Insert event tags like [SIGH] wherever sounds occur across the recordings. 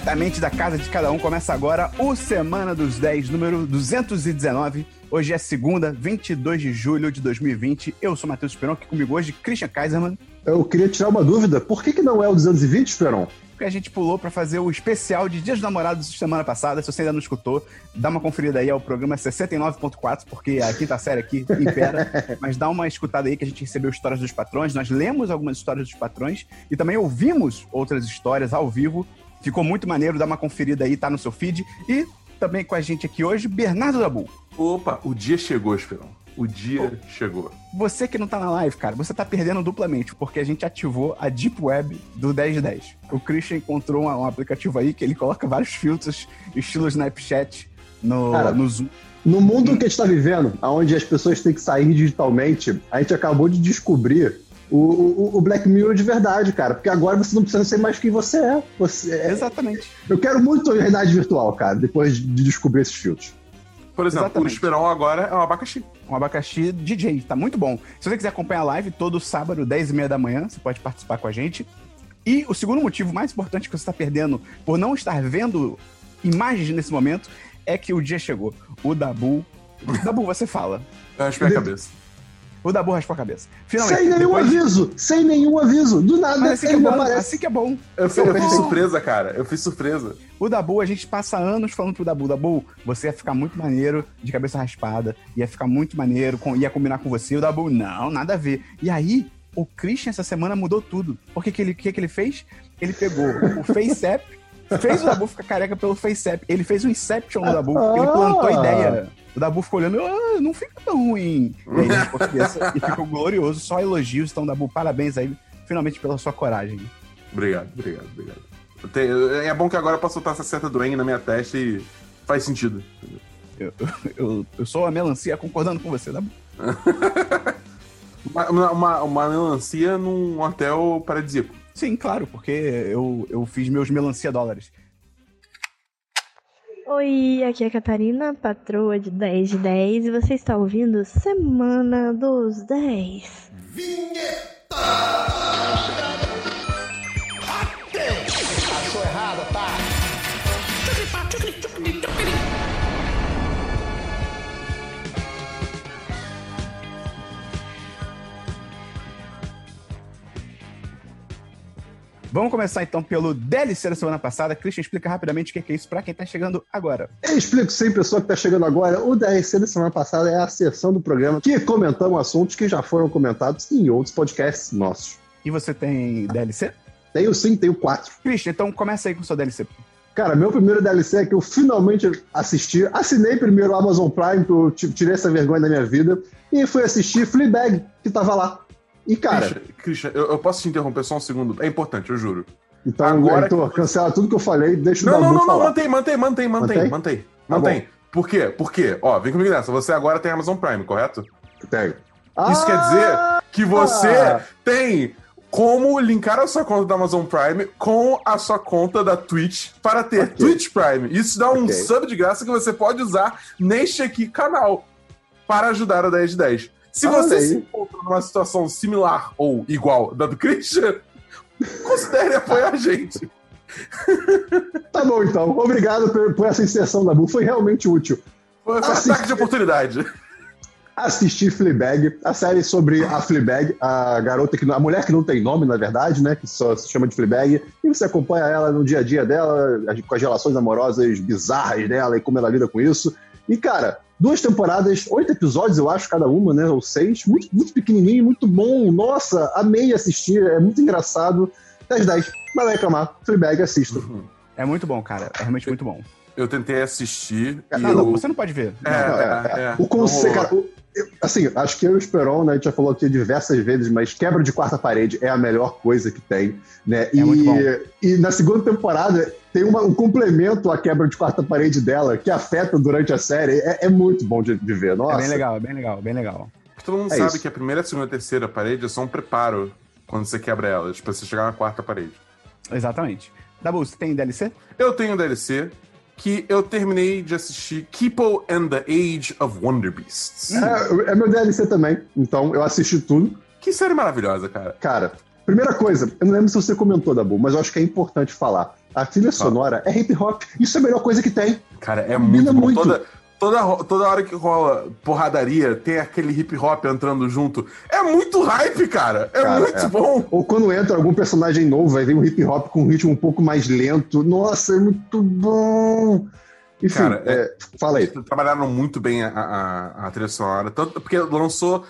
diretamente da casa de cada um. Começa agora o Semana dos 10, número 219. Hoje é segunda, 22 de julho de 2020. Eu sou Matheus Esperon, aqui comigo hoje, Christian Kaiserman. Eu queria tirar uma dúvida. Por que, que não é o 220, Esperon? Porque a gente pulou para fazer o especial de Dias dos Namorados semana passada. Se você ainda não escutou, dá uma conferida aí ao programa 69.4, porque a quinta série aqui [LAUGHS] impera. Mas dá uma escutada aí que a gente recebeu histórias dos patrões. Nós lemos algumas histórias dos patrões e também ouvimos outras histórias ao vivo. Ficou muito maneiro, dá uma conferida aí, tá no seu feed. E também com a gente aqui hoje, Bernardo Dabu. Opa, o dia chegou, Esperão. O dia oh. chegou. Você que não tá na live, cara, você tá perdendo duplamente, porque a gente ativou a Deep Web do 1010. O Christian encontrou um, um aplicativo aí que ele coloca vários filtros, estilo Snapchat, no, cara, no Zoom. No mundo que a gente está vivendo, onde as pessoas têm que sair digitalmente, a gente acabou de descobrir o, o, o, Black Mirror de verdade, cara. Porque agora você não precisa ser mais quem você é. Você é... Exatamente. Eu quero muito realidade virtual, cara, depois de descobrir esses filtros. Por exemplo, Exatamente. o Esperão agora é um abacaxi. Um abacaxi DJ, tá muito bom. Se você quiser acompanhar a live todo sábado, 10 e meia da manhã, você pode participar com a gente. E o segundo motivo mais importante que você está perdendo por não estar vendo imagens nesse momento é que o dia chegou. O Dabu. Dabu, você fala. Eu raspei a cabeça. O Dabu raspou a cabeça. Finalmente. Sem nenhum depois... aviso! Sem nenhum aviso! Do nada, Mas assim que, é bom, assim que é bom. Eu, fiz, eu fiz surpresa, cara. Eu fiz surpresa. O Dabu, a gente passa anos falando pro Dabu, Dabu, você ia ficar muito maneiro de cabeça raspada, ia ficar muito maneiro, ia combinar com você. O Dabu, não, nada a ver. E aí, o Christian essa semana mudou tudo. Por que, que, ele, que, que ele fez? Ele pegou o FaceApp, fez o Dabu ficar careca pelo FaceApp. Ele fez um Inception no Dabu, ele plantou a ideia o Dabu ficou olhando, ah, não fica tão ruim. E aí, e ficou glorioso, só elogios. Então, Dabu, parabéns aí, finalmente, pela sua coragem. Obrigado, obrigado, obrigado. É bom que agora eu posso soltar essa seta do Eng na minha testa e faz sentido. Eu, eu, eu sou a melancia concordando com você, Dabu. [LAUGHS] uma, uma, uma melancia num hotel paradisíaco. Sim, claro, porque eu, eu fiz meus melancia dólares. Oi, aqui é a Catarina, patroa de 10 de 10, e você está ouvindo Semana dos 10. Vinheta! Vamos começar então pelo DLC da semana passada. Christian, explica rapidamente o que é isso para quem está chegando agora. Eu explico sim, pessoa que está chegando agora. O DLC da semana passada é a sessão do programa que comentamos assuntos que já foram comentados em outros podcasts nossos. E você tem DLC? Tenho sim, tenho quatro. Christian, então começa aí com o seu DLC. Cara, meu primeiro DLC é que eu finalmente assisti. Assinei primeiro o Amazon Prime, que eu tirei essa vergonha da minha vida. E fui assistir Fleabag, que tava lá. E, cara. Christian, eu, eu, posso te interromper só um segundo? É importante, eu juro. Então, Agora Heitor, que... cancela tudo que eu falei, deixa não, o Não, não, não, mantém, mantém, mantém, mantém, mantém. Tá mantém. Por quê? Por quê? Ó, vem comigo nessa. Você agora tem Amazon Prime, correto? Tenho. Isso ah, quer dizer que você ah. tem como linkar a sua conta da Amazon Prime com a sua conta da Twitch para ter okay. Twitch Prime. Isso dá um okay. sub de graça que você pode usar neste aqui canal para ajudar o 10 de 10. Se ah, você se encontra numa situação similar ou igual da do Christian, [LAUGHS] considere apoiar a gente. Tá bom, então. Obrigado por, por essa inserção da Bu. Foi realmente útil. Foi, foi Assist... ataque de oportunidade. Assisti Fleabag, a série sobre a Fleabag, a garota que a mulher que não tem nome, na verdade, né, que só se chama de Fleabag, e você acompanha ela no dia a dia dela, com as relações amorosas bizarras dela e como ela lida com isso. E cara, duas temporadas, oito episódios, eu acho, cada uma, né? Ou seis. Muito, muito pequenininho, muito bom. Nossa, amei assistir, é muito engraçado. 10 10. Vai lá reclamar. Fleabag, assista. Uhum. É muito bom, cara. É realmente muito bom. Eu tentei assistir. Não, eu... não, você não pode ver. É, é, é. O conceito, cara, o, assim, acho que eu e o Esperon, né, a gente já falou aqui diversas vezes, mas quebra de quarta parede é a melhor coisa que tem, né? É e, e na segunda temporada tem uma, um complemento à quebra de quarta parede dela que afeta durante a série. É, é muito bom de, de, ver, nossa. É bem legal, é bem legal, bem legal. Todo mundo é sabe isso. que a primeira, a segunda e a terceira parede é só um preparo quando você quebra elas, pra você chegar na quarta parede. Exatamente. Dabu, você tem DLC? Eu tenho DLC que eu terminei de assistir Keepo and the Age of Wonder Beasts. É, é meu DLC também, então eu assisti tudo. Que série maravilhosa, cara. Cara, primeira coisa, eu não lembro se você comentou, Dabu, mas eu acho que é importante falar. A trilha sonora é hip hop. Isso é a melhor coisa que tem. Cara, é muito, bom. muito. Toda, toda, toda hora que rola porradaria, tem aquele hip hop entrando junto. É muito hype, cara. É cara, muito é. bom. Ou quando entra algum personagem novo, vai vir um hip hop com um ritmo um pouco mais lento. Nossa, é muito bom. Enfim, cara, é, é, fala aí. Trabalharam muito bem a, a, a trilha sonora, tanto porque lançou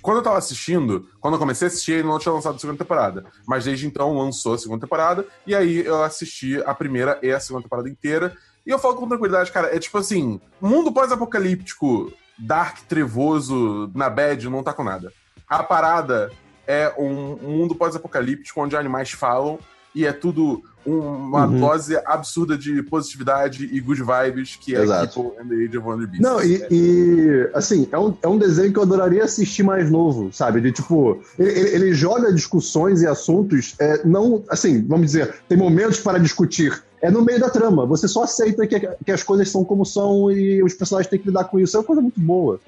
quando eu tava assistindo, quando eu comecei a assistir, ele não tinha lançado a segunda temporada. Mas desde então lançou a segunda temporada, e aí eu assisti a primeira e a segunda temporada inteira. E eu falo com tranquilidade, cara, é tipo assim, mundo pós-apocalíptico, dark, trevoso, na bad, não tá com nada. A parada é um, mundo pós-apocalíptico onde animais falam e é tudo uma uhum. dose absurda de positividade e good vibes que é Exato. People and the Age of Wonder Beast. Não, e, e, assim, é um, é um desenho que eu adoraria assistir mais novo, sabe? De tipo, ele, ele joga discussões e assuntos, é, não, assim, vamos dizer, tem momentos para discutir. É no meio da trama. Você só aceita que, que as coisas são como são e os personagens têm que lidar com isso. É uma coisa muito boa.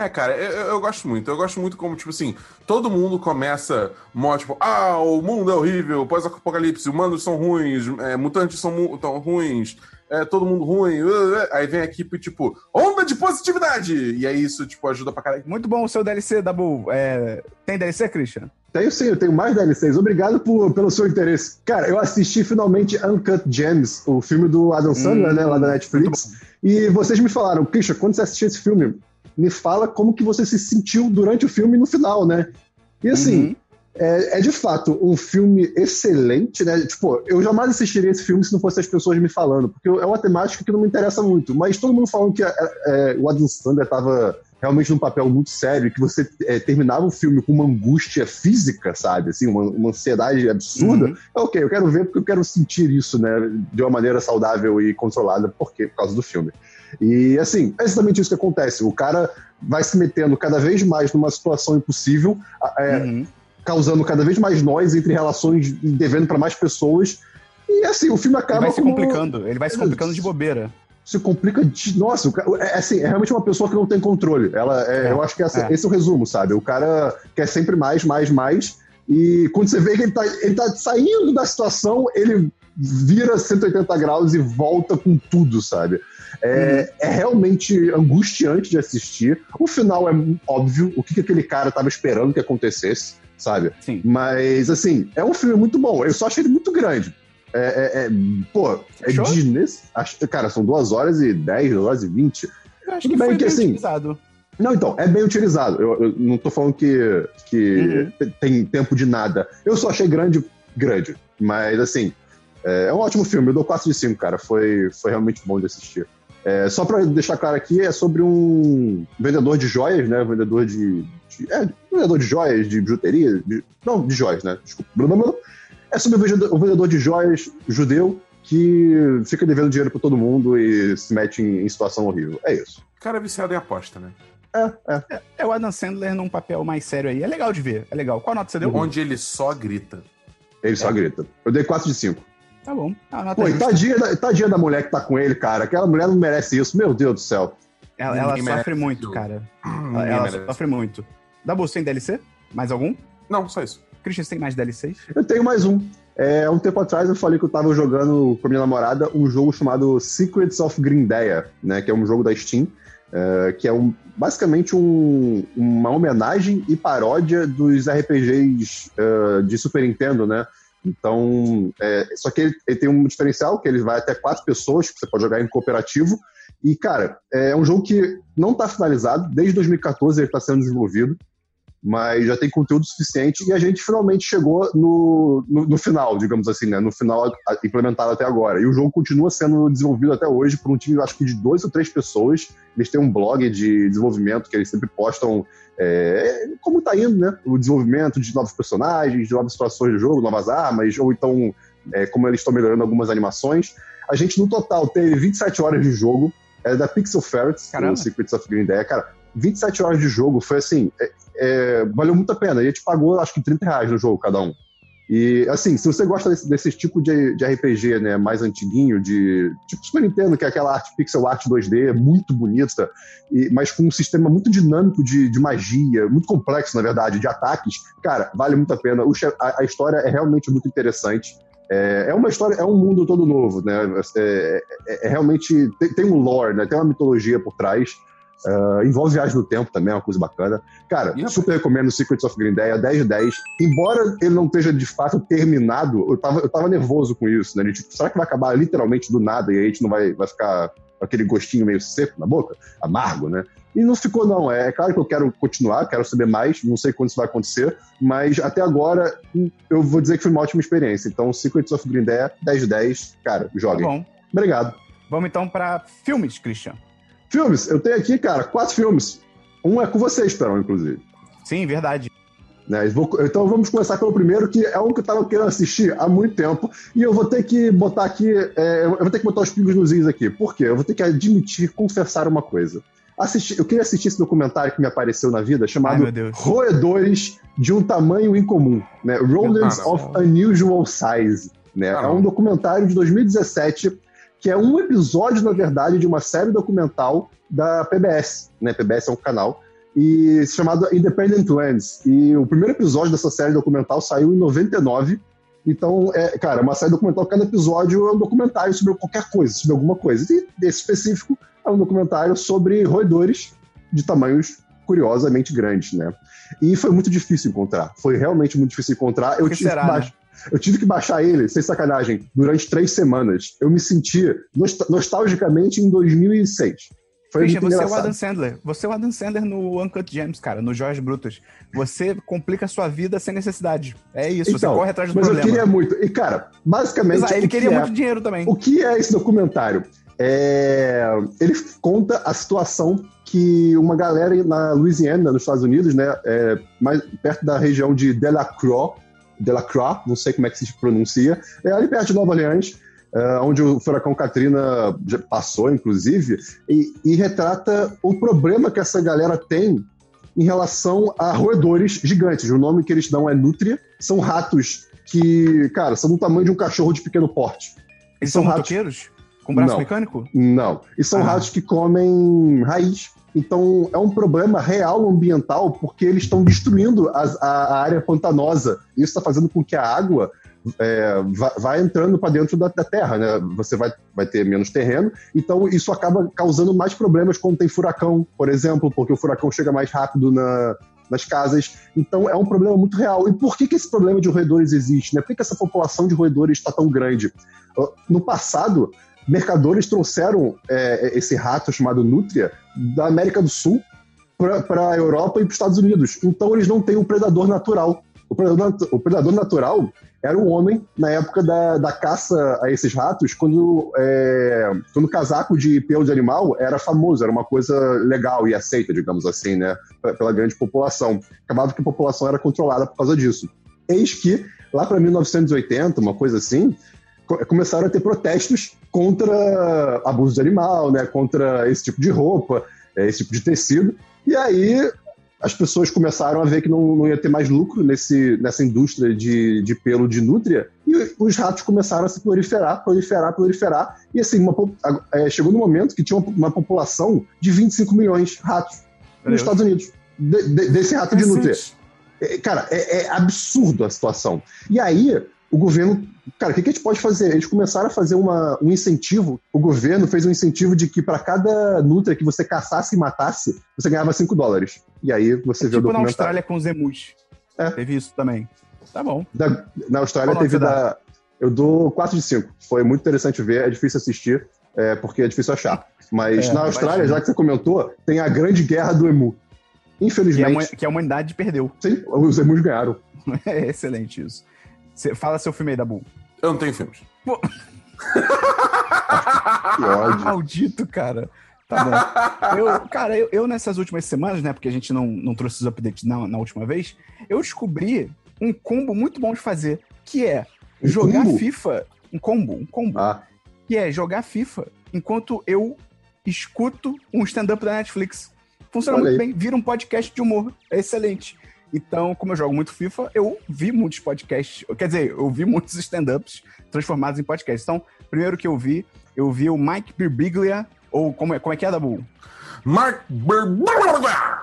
É, cara, eu, eu, gosto muito. Eu gosto muito como, tipo assim, todo mundo começa mó, tipo, ah, o mundo é horrível, pós-apocalipse, humanos são ruins, é, mutantes são tão ruins, é todo mundo ruim. Uh, uh, aí vem a equipe, tipo, onda de positividade! E aí isso, tipo, ajuda pra caralho. Muito bom o seu DLC, Dabu. É... Tem DLC, Christian? Tenho sim, eu tenho mais DLCs. Obrigado por, pelo seu interesse. Cara, eu assisti finalmente Uncut Gems, o filme do Adam Sandler, hum, né, lá da Netflix. E vocês me falaram, Christian, quando você assistiu esse filme, me fala como que você se sentiu durante o filme e no final, né? E assim, uhum. É, é, de fato um filme excelente, né? Tipo, eu jamais assistiria esse filme se não fosse as pessoas me falando, porque é uma temática que não me interessa muito. Mas todo mundo falando que é, é, o Adam Sandler estava realmente num papel muito sério, que você é, terminava o filme com uma angústia física, sabe? Assim, uma, uma ansiedade absurda. Uhum. Ok, eu quero ver porque eu quero sentir isso, né? De uma maneira saudável e controlada, porque por causa do filme. E assim, é exatamente isso que acontece. O cara vai se metendo cada vez mais numa situação impossível, é, uhum. Causando cada vez mais nós entre relações devendo para mais pessoas. E assim, o filme acaba. Ele vai se complicando, ele vai se complicando de bobeira se complica de. Nossa, o cara, é, assim, é realmente uma pessoa que não tem controle. Ela, é, é, eu acho que essa, é. esse é o resumo, sabe? O cara quer sempre mais, mais, mais. E quando você vê que ele tá, ele tá saindo da situação, ele vira 180 graus e volta com tudo, sabe? É, é, realmente angustiante de assistir. O final é óbvio, o que, que aquele cara estava esperando que acontecesse, sabe? Sim. Mas, assim, é um filme muito bom. Eu só achei ele muito grande. É, é, é pô, é Disney. Cara, são duas horas e dez, duas horas e vinte. Eu acho Tudo que bem foi que, bem assim, utilizado. Não, então, é bem utilizado. Eu, eu não tô falando que, que uhum. tem tempo de nada. Eu só achei grande, grande. Mas, assim, é, é um ótimo filme. Eu dou 4 de 5, cara. Foi, foi realmente bom de assistir. É, só para deixar claro aqui, é sobre um vendedor de joias, né? Vendedor de. De é, vendedor de joias, de bijuteria. De, não, de joias, né? Desculpa. É sobre um vendedor, um vendedor de joias judeu que fica devendo dinheiro para todo mundo e se mete em, em, situação horrível. É isso. O cara é viciado em aposta, né? É, é. é, é o Adam Sandler num papel mais sério aí. É legal de ver, é legal. Qual nota você deu? Onde ele só grita. Ele só é. grita. Eu dei 4 de 5. Tá bom. Pô, tadinha, da, tadinha da mulher que tá com ele, cara. Aquela mulher não merece isso. Meu Deus do céu. Ela, ela sofre muito, cara. Ela, ela sofre muito. Dá você tem DLC? Mais algum? Não, só isso. Christian, você tem mais DLCs? Eu tenho mais um. É, um tempo atrás eu falei que eu tava jogando com a minha namorada um jogo chamado Secrets of Grindeia, né? Que é um jogo da Steam. É, que é um, basicamente um, uma homenagem e paródia dos RPGs uh, é, de Super Nintendo, né? Então, é, só que ele, ele, tem um diferencial que ele vai até quatro pessoas, que você pode jogar em cooperativo. E, cara, é um jogo que não está finalizado, desde 2014 ele está sendo desenvolvido, mas já tem conteúdo suficiente e a gente finalmente chegou no, no, no, final, digamos assim, né? No final implementado até agora. E o jogo continua sendo desenvolvido até hoje por um time, acho que de duas ou três pessoas. Eles têm um blog de desenvolvimento que eles sempre postam é, como está indo, né? O desenvolvimento de novos personagens, de novas situações do jogo, novas armas, ou então é, como eles estão melhorando algumas animações. A gente, no total, teve 27 horas de jogo. É da Pixel Ferrets, o Secrets of Green Day. Cara, 27 horas de jogo foi assim. É, é, valeu muito a pena. E a gente pagou, acho que 30 reais no jogo, cada um. E, assim, se você gosta desse, desse tipo de, de, RPG, né, mais antiguinho, de tipo Super Nintendo, que é aquela arte pixel art 2D, muito bonita, e, mas com um sistema muito dinâmico de, de, magia, muito complexo, na verdade, de ataques, cara, vale muito a pena. O, a, a, história é realmente muito interessante. É, é uma história, é um mundo todo novo, né? É, é, é realmente tem, tem, um lore, né? Tem uma mitologia por trás. Uh, envolve viagem no tempo também, é uma coisa bacana. Cara, yep. super recomendo Secrets of Green Day, 10 de 10. Embora ele não esteja de fato terminado, eu tava, eu tava nervoso com isso, né? Tipo, será que vai acabar literalmente do nada e a gente não vai, vai ficar com aquele gostinho meio seco na boca? Amargo, né? E não ficou, não. É, é claro que eu quero continuar, quero saber mais, não sei quando isso vai acontecer, mas até agora eu vou dizer que foi uma ótima experiência. Então, Secrets of Green Day, 10 de 10, cara, joguem. Tá bom. Obrigado. Vamos então para filmes, Christian. Filmes, eu tenho aqui, cara, quatro filmes. Um é com você, Esperão, inclusive. Sim, verdade. Né? Então vamos começar pelo primeiro, que é um que eu estava querendo assistir há muito tempo, e eu vou ter que botar aqui, é, eu vou ter que botar os pingos nos is aqui. Por quê? Eu vou ter que admitir, confessar uma coisa assisti, eu queria assistir esse documentário que me apareceu na vida, chamado Ai, Roedores de um Tamanho Incomum, né? Rodents ah, of Unusual Size. Né? Ah, é um documentário de 2017 que é um episódio, na verdade, de uma série documental da PBS. Né? PBS é um canal e chamado Independent Lands. E o primeiro episódio dessa série documental saiu em 99. Então, é, cara, é uma série documental, cada episódio é um documentário sobre qualquer coisa, sobre alguma coisa. E desse específico é um documentário sobre roedores de tamanhos curiosamente grandes, né? E foi muito difícil encontrar. Foi realmente muito difícil encontrar. Eu tive, será, né? eu tive, que baixar ele, sem sacanagem, durante três semanas. Eu me senti nostalgicamente em 2006. Foi Christian, você é o Adam Sandler. Você é o Adam Sandler no Uncut Gems, cara, no Jorge Brutus. Você complica a sua vida sem necessidade. É isso, então, você corre atrás do mas problema. Mas eu queria muito. E, cara, basicamente. Exato, ele queria que muito é, dinheiro também. O que é esse documentário? É, ele conta a situação que uma galera na Louisiana, nos Estados Unidos, né, é, mais perto da região de Delacroix, Delacroix, não sei como é que se pronuncia, é ali perto de Nova Orleans, é, onde o furacão Katrina passou, inclusive, e, e retrata o problema que essa galera tem em relação a roedores gigantes. O nome que eles dão é nutria. São ratos que, cara, são do tamanho de um cachorro de pequeno porte. Eles são, são ratos. Com braço não, mecânico? Não. E são ah. ratos que comem raiz. Então é um problema real ambiental porque eles estão destruindo a, a, área pantanosa. Isso está fazendo com que a água é, vai, vai, entrando para dentro da, da, terra, né? Você vai, vai ter menos terreno, então isso acaba causando mais problemas quando tem furacão, por exemplo, porque o furacão chega mais rápido na, nas casas. Então é um problema muito real. E por que, que esse problema de roedores existe? Né? Por que, que essa população de roedores está tão grande? No passado, mercadores trouxeram é, esse rato chamado nutria da América do Sul para a Europa e para os Estados Unidos. Então eles não têm um predador natural. O predador, o predador natural era o homem na época da, da caça a esses ratos, quando, é, quando casaco de pelo de animal era famoso, era uma coisa legal e aceita, digamos assim, né, pela grande população. Acabava que a população era controlada por causa disso. Eis que, lá para 1980, uma coisa assim, começaram a ter protestos contra abuso de animal, né, contra esse tipo de roupa, é, esse tipo de tecido. E aí as pessoas começaram a ver que não, não ia ter mais lucro nesse, nessa indústria de, de pelo de nutria, e os ratos começaram a se proliferar, proliferar, proliferar, e assim, uma, é, chegou no momento que tinha uma, uma, população de 25 milhões de ratos nos Estados Unidos, de, de, desse rato de nutria. É, cara, é, é absurdo a situação. E aí, o governo. Cara, o que, que a gente pode fazer? Eles começaram a fazer uma, um incentivo. O governo fez um incentivo de que para cada nutria que você caçasse e matasse, você ganhava 5 dólares. E aí você é vê tipo o documentário. na Austrália com os emus. É. Teve isso também. Tá bom. Da, na Austrália Qual teve da. Eu dou 4 de 5. Foi muito interessante ver, é difícil assistir, é, porque é difícil achar. Mas é, na Austrália, já que você comentou, tem a grande guerra do emu. Infelizmente. Que a, que a humanidade perdeu. Sim, os emus ganharam. [LAUGHS] É excelente isso. Cê, fala seu filme aí, Dabu. Eu não tenho filmes. Pô. que ódio. Maldito, cara. Tá bom. Eu, cara, eu, eu, nessas últimas semanas, né, porque a gente não, não trouxe os updates na, na última vez, eu descobri um combo muito bom de fazer, que é um jogar combo? FIFA. Um combo, um combo. Ah. Que é jogar FIFA enquanto eu escuto um stand-up da Netflix. Funciona Olha muito aí. bem, vira um podcast de humor. É excelente. Então, como eu jogo muito FIFA, eu vi muitos podcasts, quer dizer, eu vi muitos stand-ups transformados em podcasts. Então, primeiro que eu vi, eu vi o Mike Birbiglia, ou como é, como é que é, Dabu? Mike Birbiglia!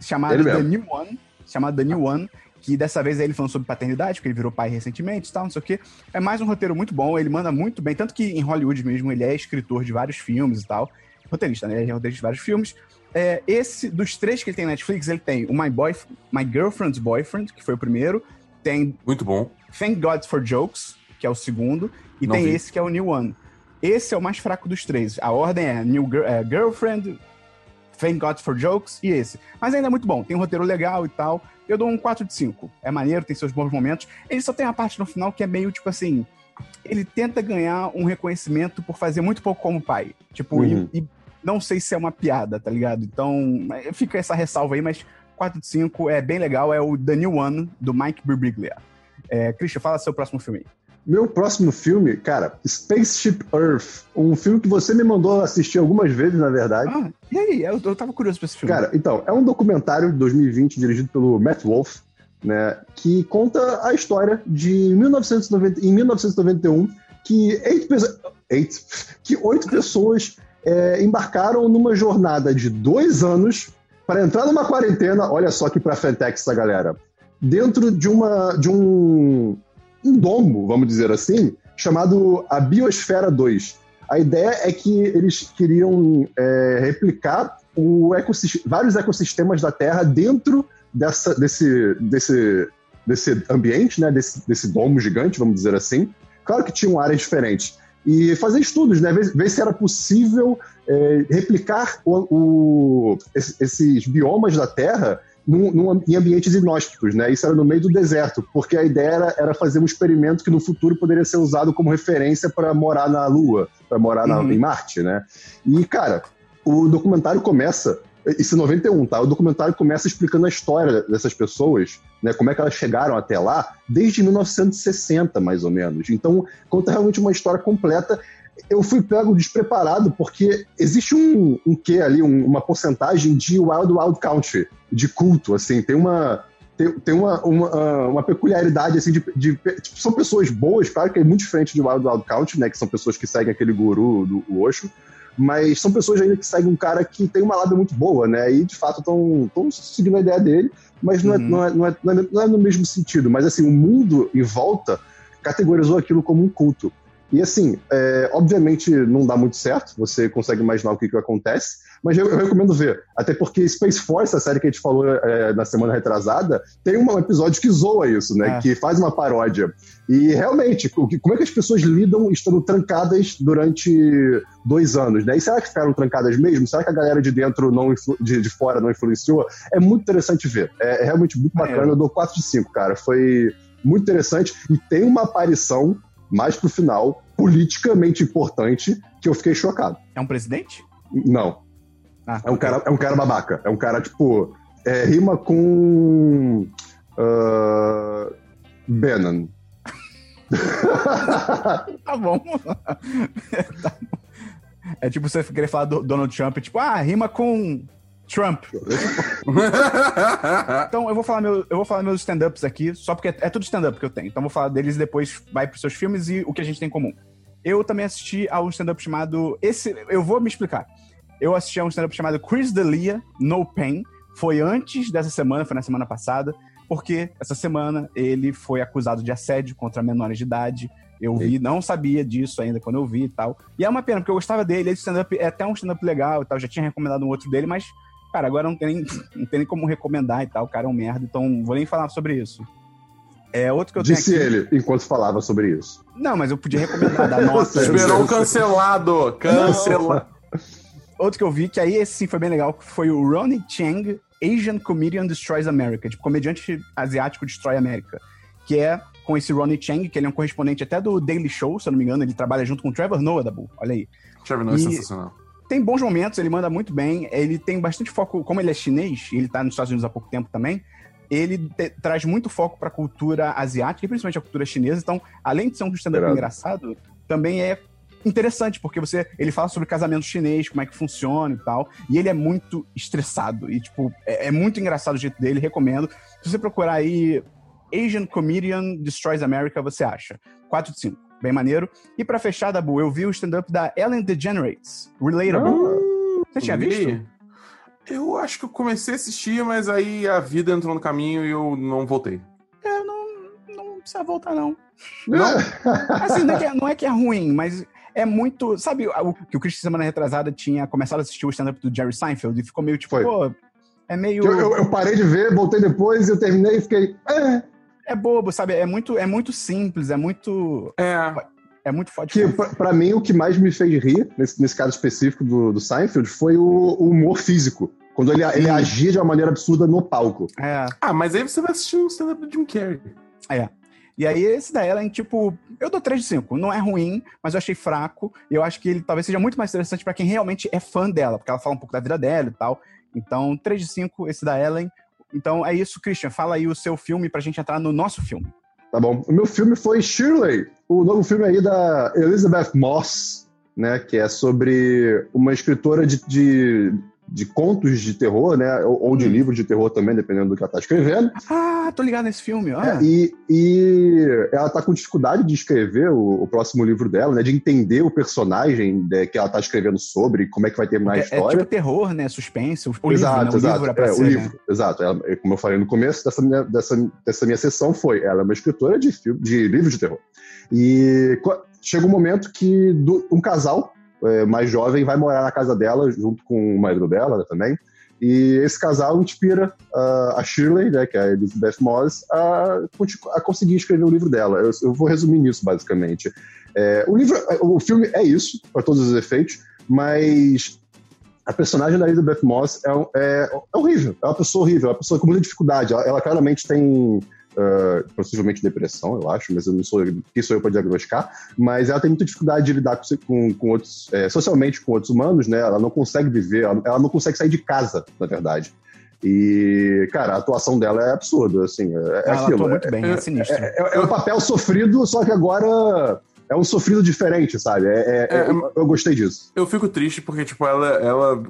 Chamado The New One, chamado The New One, que dessa vez ele falando sobre paternidade, porque ele virou pai recentemente e tal, não sei o quê. É mais um roteiro muito bom, ele manda muito bem, tanto que em Hollywood mesmo ele é escritor de vários filmes e tal. Roteirista, né? Ele é roteirista de vários filmes. É, esse, dos três que ele tem na Netflix, ele tem o My, Boy, My Girlfriend's Boyfriend, que foi o primeiro. Tem. Muito bom. Thank God for Jokes, que é o segundo. E não tem vi. esse que é o New One. Esse é o mais fraco dos três. A ordem é New é, Girlfriend, Thank God for Jokes e esse. Mas ainda é muito bom, tem um roteiro legal e tal. Eu dou um 4 de 5. É maneiro, tem seus bons momentos. Ele só tem a parte no final que é meio tipo assim. Ele tenta ganhar um reconhecimento por fazer muito pouco como pai. Tipo, uhum. e, e, não sei se é uma piada, tá ligado? Então, fica essa ressalva aí, mas 4 de 5 é bem legal. É o The New One, do Mike Birbiglia. É, Christian, fala seu próximo filme aí. Meu próximo filme, cara, Spaceship Earth. Um filme que você me mandou assistir algumas vezes, na verdade. Ah, e aí? Eu, eu tava curioso pra esse filme. Cara, então, é um documentário de 2020 dirigido pelo Matt Wolf, né? Que conta a história de 1990, em 1991 que eight, eight, que oito pessoas é, embarcaram numa jornada de dois anos para entrar numa quarentena. Olha só que pra Fentex essa galera dentro de, uma, de um um domo, vamos dizer assim, chamado a Biosfera 2. A ideia é que eles queriam é, replicar vários ecossistemas da Terra dentro dessa, desse, desse, desse ambiente, né, desse, desse domo gigante, vamos dizer assim. Claro que tinham áreas diferentes. E fazer estudos, né, ver, ver se era possível é, replicar o, o, esses biomas da Terra num, num, em ambientes inóspitos, né? Isso era no meio do deserto, porque a ideia era, era, fazer um experimento que no futuro poderia ser usado como referência para morar na Lua, para morar na, uhum. em Marte, né? E, cara, o documentário começa isso é 91, tá? O documentário começa explicando a história dessas pessoas, né? Como é que elas chegaram até lá, desde 1960, mais ou menos. Então, conta realmente uma história completa eu fui pego despreparado, porque existe um, um quê ali, um, uma porcentagem de Wild Wild Country, de culto, assim, tem uma. Tem, tem uma, uma, ah, uma peculiaridade, assim, de, de tipo, são pessoas boas, claro que é muito diferente de Wild Wild Country, né, que são pessoas que seguem aquele guru do Osho, mas são pessoas ainda que seguem um cara que tem uma lábia muito boa, né, e de fato estão seguindo a ideia dele, mas não, é, uhum. não, é, não, é, não, é, não é no mesmo sentido, mas assim, o mundo em volta categorizou aquilo como um culto. E assim, é, obviamente não dá muito certo, você consegue imaginar o que, que acontece, mas eu, eu, recomendo ver. Até porque Space Force, a série que a gente falou é, na semana retrasada, tem um episódio que zoa isso, né? É. Que faz uma paródia. E realmente, como é que as pessoas lidam estando trancadas durante dois anos, né? E será que ficaram trancadas mesmo? Será que a galera de dentro, não de, de fora, não influenciou? É muito interessante ver. É, é realmente muito bacana. Eu dou 4 de 5, cara. Foi muito interessante. E tem uma aparição mais pro final, politicamente importante, que eu fiquei chocado. É um presidente? Não. Ah, é, um cara, é um cara babaca. É um cara, tipo. É, rima com. Uh, Bannon. [LAUGHS] tá bom. tá bom. É tipo você querer falar do Donald Trump, tipo, ah, rima com Trump. [LAUGHS] então eu vou falar meu, eu vou falar meus stand-ups aqui, só porque é, é tudo stand-up que eu tenho. Então eu vou falar deles e depois vai pros seus filmes e o que a gente tem em comum. Eu também assisti a um stand-up chamado esse, eu vou me explicar. Eu assisti a um stand-up chamado Chris D'Elia, No Pain. Foi antes dessa semana, foi na semana passada, porque essa semana ele foi acusado de assédio contra menores de idade. Eu vi, não sabia disso ainda quando eu vi e tal. E é uma pena, porque eu gostava dele. Esse stand-up é até um stand-up legal e tal. Já tinha recomendado um outro dele, mas Cara, agora não tem, [LAUGHS] não tem nem como recomendar e tal. O cara é um merda, então vou nem falar sobre isso. É outro que eu Disse tenho aqui... ele enquanto falava sobre isso. Não, mas eu podia recomendar, dar [LAUGHS] nota. Esperou cancelado. Cancelado. Outro que eu vi, que aí esse sim foi bem legal, foi o Ronnie Chang, Asian Comedian Destroys America. Tipo, comediante asiático destrói América. Que é com esse Ronnie Chang, que ele é um correspondente até do Daily Show, se eu não me engano. Ele trabalha junto com o Trevor Noah da Bull. Olha aí. Trevor Noah é sensacional tem bons momentos, ele manda muito bem. Ele tem bastante foco, como ele é chinês, e ele tá nos Estados Unidos há pouco tempo também, ele te, traz muito foco para a cultura asiática, e principalmente a cultura chinesa. Então, além de ser um stand-up engraçado, também é interessante, porque você ele fala sobre casamento chinês, como é que funciona e tal. E ele é muito estressado. E, tipo, é, é muito engraçado o jeito dele, recomendo. Se você procurar aí Asian Comedian Destroys America, você acha. 4 de 5 bem maneiro. E para fechar, Dabu, eu vi o stand-up da Ellen DeGeneres, Relatable. Ah, Você tinha vi? visto? Eu acho que eu comecei a assistir, mas aí a vida entrou no caminho e eu não voltei. precisa voltar, não. não? assim, não é, é, não é, que é, ruim, mas é muito. Sabe o que o Christian semana retrasada tinha começado a assistir o stand-up do Jerry Seinfeld e ficou meio tipo, Foi. pô, é meio. Eu, eu, eu, parei de ver, voltei depois, eu terminei e fiquei. É. é bobo, sabe? É muito, é muito simples, é muito. É. É muito forte. Que, pra, pra, mim, o que mais me fez rir, nesse, nesse caso específico do, do Seinfeld, foi o, o humor físico. Quando ele, ele agia de uma maneira absurda no palco. É. Ah, mas aí você vai assistir um stand-up do Jim Carrey. É. E aí, esse da Ellen, tipo, eu dou 3 de 5. Não é ruim, mas eu achei fraco. E eu acho que ele talvez seja muito mais interessante para quem realmente é fã dela, porque ela fala um pouco da vida dela e tal. Então, 3 de 5, esse da Ellen. Então é isso, Christian. Fala aí o seu filme pra gente entrar no nosso filme. Tá bom. O meu filme foi Shirley, o novo filme aí da Elizabeth Moss, né? Que é sobre uma escritora de, de de contos de terror, né? Ou, ou de hum. livros de terror também, dependendo do que ela tá escrevendo. Ah, tô ligado nesse filme. Ah. É, e, e ela tá com dificuldade de escrever o, o, próximo livro dela, né? De entender o personagem né, que ela tá escrevendo sobre, como é que vai terminar Porque a história. É tipo terror, né? Suspense. O, exato, livro, né? o exato. Livro é, é o livro, né? exato. Ela, como eu falei no começo dessa minha, dessa, dessa minha sessão, foi ela é uma escritora de, de livros de terror. E chega um momento que do, um casal é, mais jovem vai morar na casa dela, junto com o marido dela também. E esse casal inspira uh, a Shirley, né, que é a Elizabeth Moss, a, a conseguir escrever o livro dela. Eu, eu vou resumir nisso, basicamente. É, o livro, o filme é isso, para todos os efeitos, mas a personagem da Elizabeth Moss é, é, é, horrível. É uma pessoa horrível, é uma pessoa com muita dificuldade. Ela, ela claramente tem uh, possivelmente depressão, eu acho, mas eu não sou quem sou eu para diagnosticar, mas ela tem muita dificuldade de lidar com, com, com outros, é, socialmente com outros humanos, né? Ela não consegue viver, ela, ela, não consegue sair de casa, na verdade. E, cara, a atuação dela é absurda, assim, é, é ela aquilo. muito bem, é, é sinistro. É, é, é, um papel sofrido, só que agora é um sofrido diferente, sabe? É, é, é, eu, eu, gostei disso. Eu fico triste porque, tipo, ela. ela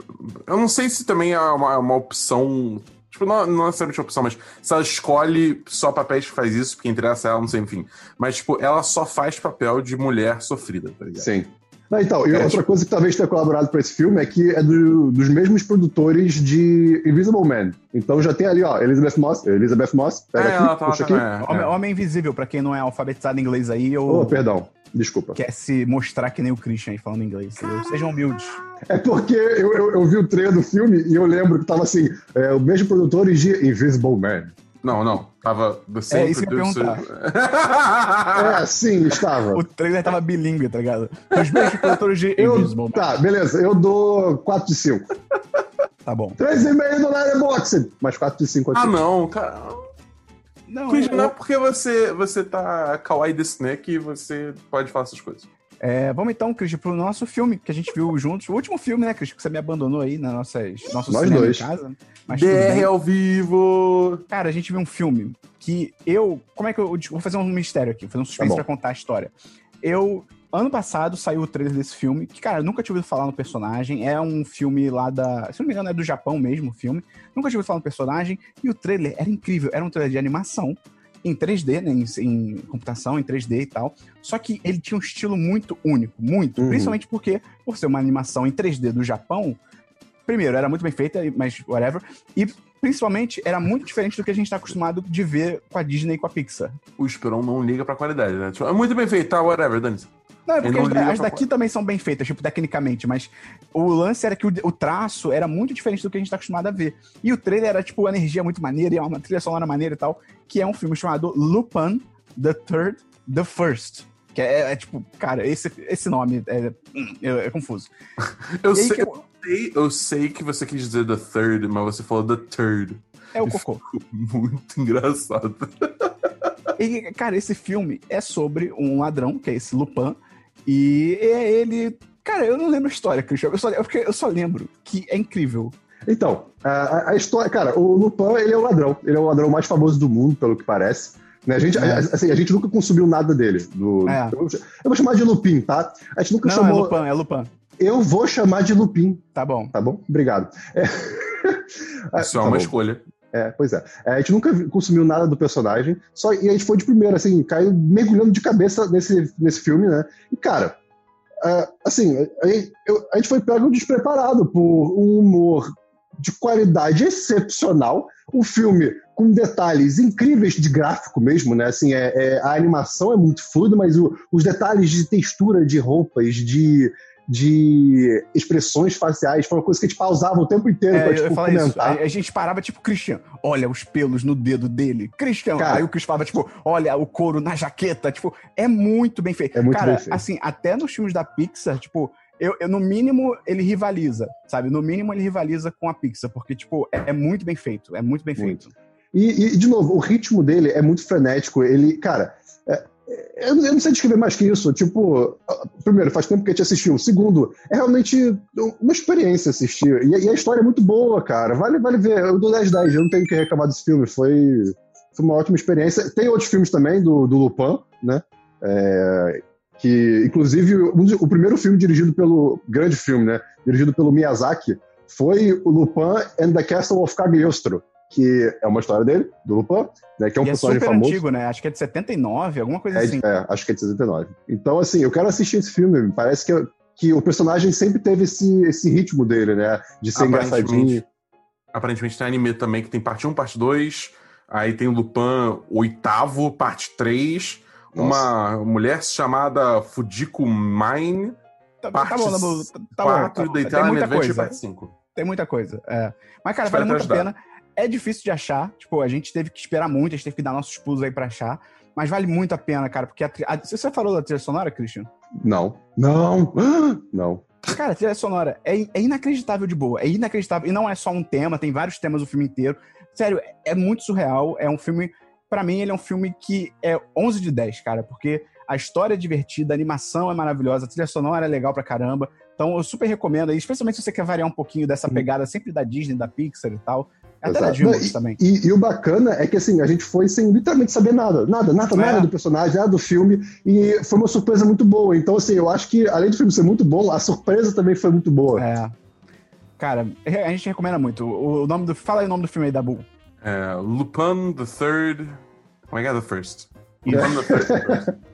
eu não sei se também é uma, uma opção Tipo, não, não necessariamente opção, mas se ela escolhe só papéis que faz isso, porque interessa ela, não sei, enfim. Mas, tipo, ela só faz papel de mulher sofrida, tá ligado? Sim. Não, então, e é, outra tipo... coisa que talvez tenha colaborado para esse filme é que é do, dos mesmos produtores de Invisible Man. Então já tem ali, ó, Elizabeth Moss. Elizabeth Moss, pega é, aqui, puxa aqui. É, Homem, Homem, Invisível, para quem não é alfabetizado em inglês aí, ou... Oh, perdão. Desculpa. Quer se mostrar que nem o Christian aí falando inglês. Sejam humildes. É porque eu, eu, eu, vi o trailer do filme e eu lembro que tava assim, é, o mesmo produtor de Invisible Man. Não, não. Tava do same É isso que eu ia perguntar. é, sim, estava. O trailer tava bilíngue, tá ligado? Os mesmos produtores de [LAUGHS] eu, Invisible. Tá, beleza. Eu dou 4 de 5. Tá bom. 3,5 no Letterboxd. Mas 4 de 5 aqui. Ah, não, cara. Não, Chris, eu... não é porque você, você tá kawaii desse né que você pode falar essas coisas. É, vamos então, Christian, pro nosso filme que a gente viu juntos. O último filme, né, Christian, que você me abandonou aí na nossas, nosso Nós dois. em casa. Mas BR ao vivo! Cara, a gente viu um filme que eu... Como é que eu... Vou fazer um mistério aqui, vou fazer um suspense tá pra contar a história. Eu Ano passado saiu o trailer desse filme, que, cara, nunca tinha ouvido falar no personagem. É um filme lá da. Se não me engano, é do Japão mesmo o filme. Nunca tinha ouvido falar no personagem. E o trailer era incrível. Era um trailer de animação em 3D, né, em, em, computação, em 3D e tal. Só que ele tinha um estilo muito único, muito. Uhum. Principalmente porque, por ser uma animação em 3D do Japão, primeiro, era muito bem feita, mas whatever. E principalmente era muito diferente do que a gente está acostumado de ver com a Disney e com a Pixar. O Esperon não liga pra qualidade, né? Tipo, é muito bem feito, tá? Whatever, dane -se. Não, é porque as, as daqui também são bem feitas, tipo, tecnicamente, mas o lance era que o, o, traço era muito diferente do que a gente tá acostumado a ver. E o trailer era, tipo, energia muito maneira, e uma trilha sonora maneira e tal, que é um filme chamado Lupin, The Third, The First. Que é, é tipo, cara, esse, esse nome é, é, é confuso. [LAUGHS] eu, sei, eu... sei, eu sei que você quis dizer The Third, mas você falou The Third. É o cocô. Muito [LAUGHS] engraçado. E, cara, esse filme é sobre um ladrão, que é esse Lupin, e é ele. Cara, eu não lembro a história, Christian. Eu só, eu só lembro que é incrível. Então, a, a, história. Cara, o Lupin, ele é o ladrão. Ele é o ladrão mais famoso do mundo, pelo que parece. Né? A, gente, é. a, assim, a gente nunca consumiu nada dele. Do, é. eu, eu, vou chamar de Lupin, tá? A gente nunca não, chamou. É Lupin, é Lupin. Eu vou chamar de Lupin. Tá bom. Tá bom? Obrigado. É. Isso é tá uma bom. escolha. É, pois é. é. A gente nunca consumiu nada do personagem, só e a gente foi de primeira, assim, caiu mergulhando de cabeça nesse, nesse filme, né? E, cara, uh, assim, a, a, gente foi pego despreparado por um humor de qualidade excepcional, um filme com detalhes incríveis de gráfico mesmo, né? Assim, é, é a animação é muito fluida, mas o, os detalhes de textura de roupas, de, de expressões faciais, foi uma coisa que a gente pausava o tempo inteiro É, pra, tipo, comentar. A, gente parava, tipo, Christian, olha os pelos no dedo dele. Christian. Cara. Aí o Chris falava, tipo, olha o couro na jaqueta. Tipo, é muito bem feito. É muito Cara, bem feito. assim, até nos filmes da Pixar, tipo, eu, eu, no mínimo ele rivaliza, sabe? No mínimo ele rivaliza com a Pixar, porque, tipo, é, é muito bem feito. É muito bem Muito. feito. E, e, de novo, o ritmo dele é muito frenético. Ele, cara, eu, eu não sei descrever mais que isso. Tipo, primeiro, faz tempo que a gente assistiu. Segundo, é realmente uma experiência assistir. E, e a história é muito boa, cara. Vale, vale ver. Eu dou 10 10, eu não tenho que reclamar desse filme. Foi, foi uma ótima experiência. Tem outros filmes também do, do Lupin, né? É, que, inclusive, um o primeiro filme dirigido pelo. Grande filme, né? Dirigido pelo Miyazaki, foi o Lupin and the Castle of Cagliostro que é uma história dele, do Lupin, né, que é um e é personagem super famoso. antigo, né? Acho que é de 79, alguma coisa É, assim. é, acho que é de 69. Então, assim, eu quero assistir esse filme. Parece que, que o personagem sempre teve esse, esse ritmo dele, né? De ser Aparentemente. engraçadinho. Aparentemente tem anime também que tem parte 1, parte 2. Aí tem o Lupin oitavo, parte 3. Uma mulher chamada Fujiko Mine, Tá, tá parte bom, tá bom. Tá bom, 4, tá bom. Deitada Tem na muita Adventure, coisa. parte 5. Tem muita coisa. é. Mas, cara, Espero vale muito a pena. É difícil de achar. Tipo, a gente teve que esperar muito, a gente teve que dar nossos pulos aí pra achar. Mas vale muito a pena, cara, porque a, a- você falou da trilha sonora, Christian? Não. Não. Ah, Não. Cara, a trilha sonora é, é inacreditável de boa. É inacreditável. E não é só um tema, tem vários temas o filme inteiro. Sério, é, é muito surreal. É um filme. Pra mim, ele é um filme que é 11 de 10, cara, porque a história é divertida, a animação é maravilhosa, a trilha sonora é legal pra caramba. Então, eu super recomendo aí, especialmente se você quer variar um pouquinho dessa pegada sempre da Disney, da Pixar e tal. Até Exato. Não, também. E, e o bacana é que assim, a gente foi sem literalmente saber nada. Nada, nada, É. nada do personagem, nada do filme. E foi uma surpresa muito boa. Então, assim, eu acho que, além do filme ser muito bom, a surpresa também foi muito boa. É. Cara, a gente recomenda muito. O nome do. Fala aí o nome do filme aí da Bull. É, Lupin the Third. Como é que é the first? Lupin the Third. [LAUGHS]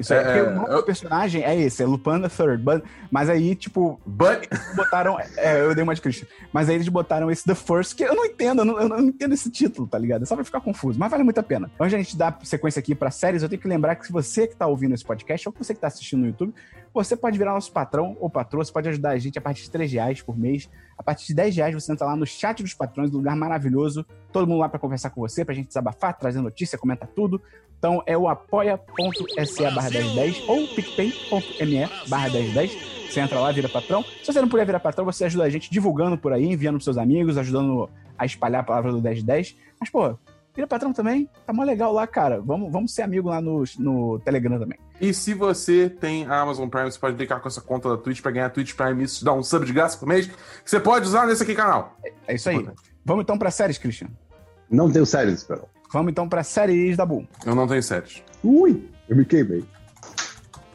Isso é, É, porque o nome eu- do personagem é esse, é Lupin the Third. But, mas aí, tipo, But botaram. É, eu dei uma de Christian. Mas aí eles botaram esse The First, que eu não entendo, eu não, eu não entendo esse título, tá ligado? É só pra ficar confuso. Mas vale muito a pena. Antes de a gente dar sequência aqui pra séries, eu tenho que lembrar que se você que tá ouvindo esse podcast, ou você que tá assistindo no YouTube, você pode virar nosso patrão ou patroa, você pode ajudar a gente a partir de 3 reais por mês. A partir de 10 reais você entra lá no chat dos patrões, um lugar maravilhoso. Todo mundo lá pra conversar com você, pra gente desabafar, trazer notícia, comentar tudo. Então é o apoia.se barra 1010 ou picpay.me barra 1010. Você entra lá, vira patrão. Se você não puder virar patrão, você ajuda a gente divulgando por aí, enviando pros seus amigos, ajudando a espalhar a palavra do 1010. Mas, pô, vira patrão também. Tá mó legal lá, cara. Vamos, vamos ser amigo lá no, no Telegram também. E se você tem a Amazon Prime, você pode brincar com essa conta da Twitch pra ganhar Twitch Prime. Isso te dá um sub de graça por mês que você pode usar nesse aqui canal. É isso aí. Vamos então pra séries, Christian. Não tenho séries, Esperão. Vamos então pra séries da Bull. Eu não tenho séries. Ui, eu me queimei.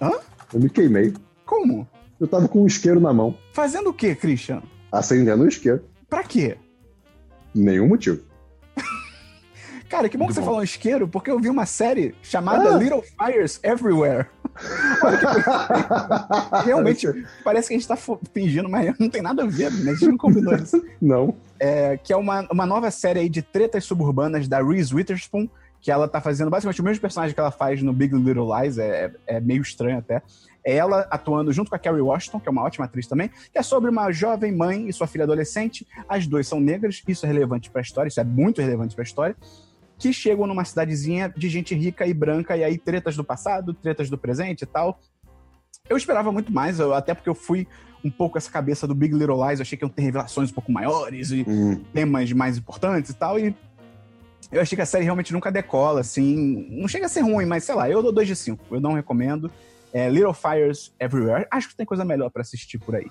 Hã? Eu me queimei. Como? Eu tava com um isqueiro na mão, Fazendo o quê, Christian? acendendo o isqueiro. Pra quê? Nenhum motivo. Cara, que bom que você bom. falou isqueiro, porque eu vi uma série chamada Ah. Little Fires Everywhere. [LAUGHS] Realmente, parece que a gente tá fingindo, mas não tem nada a ver, né? A gente não combinou isso. [LAUGHS] Não. É, que é uma, uma nova série aí de tretas suburbanas da Reese Witherspoon, que ela tá fazendo basicamente o mesmo personagem que ela faz no Big Little Lies, é, é meio estranho até. É ela atuando junto com a Carrie Washington, que é uma ótima atriz também, que é sobre uma jovem mãe e sua filha adolescente. As duas são negras, isso é relevante pra história, isso é muito relevante pra história. Que chegam numa cidadezinha de gente rica e branca, e aí tretas do passado, tretas do presente e tal. Eu esperava muito mais, eu- até porque eu fui um pouco essa cabeça do Big Little Lies, eu achei que iam ter revelações um pouco maiores e Hum, temas mais importantes e tal, e eu achei que a série realmente nunca decola, assim, não chega a ser ruim, mas sei lá, eu dou 2 de 5, eu não recomendo. É, Little Fires Everywhere, acho que tem coisa melhor pra assistir por aí.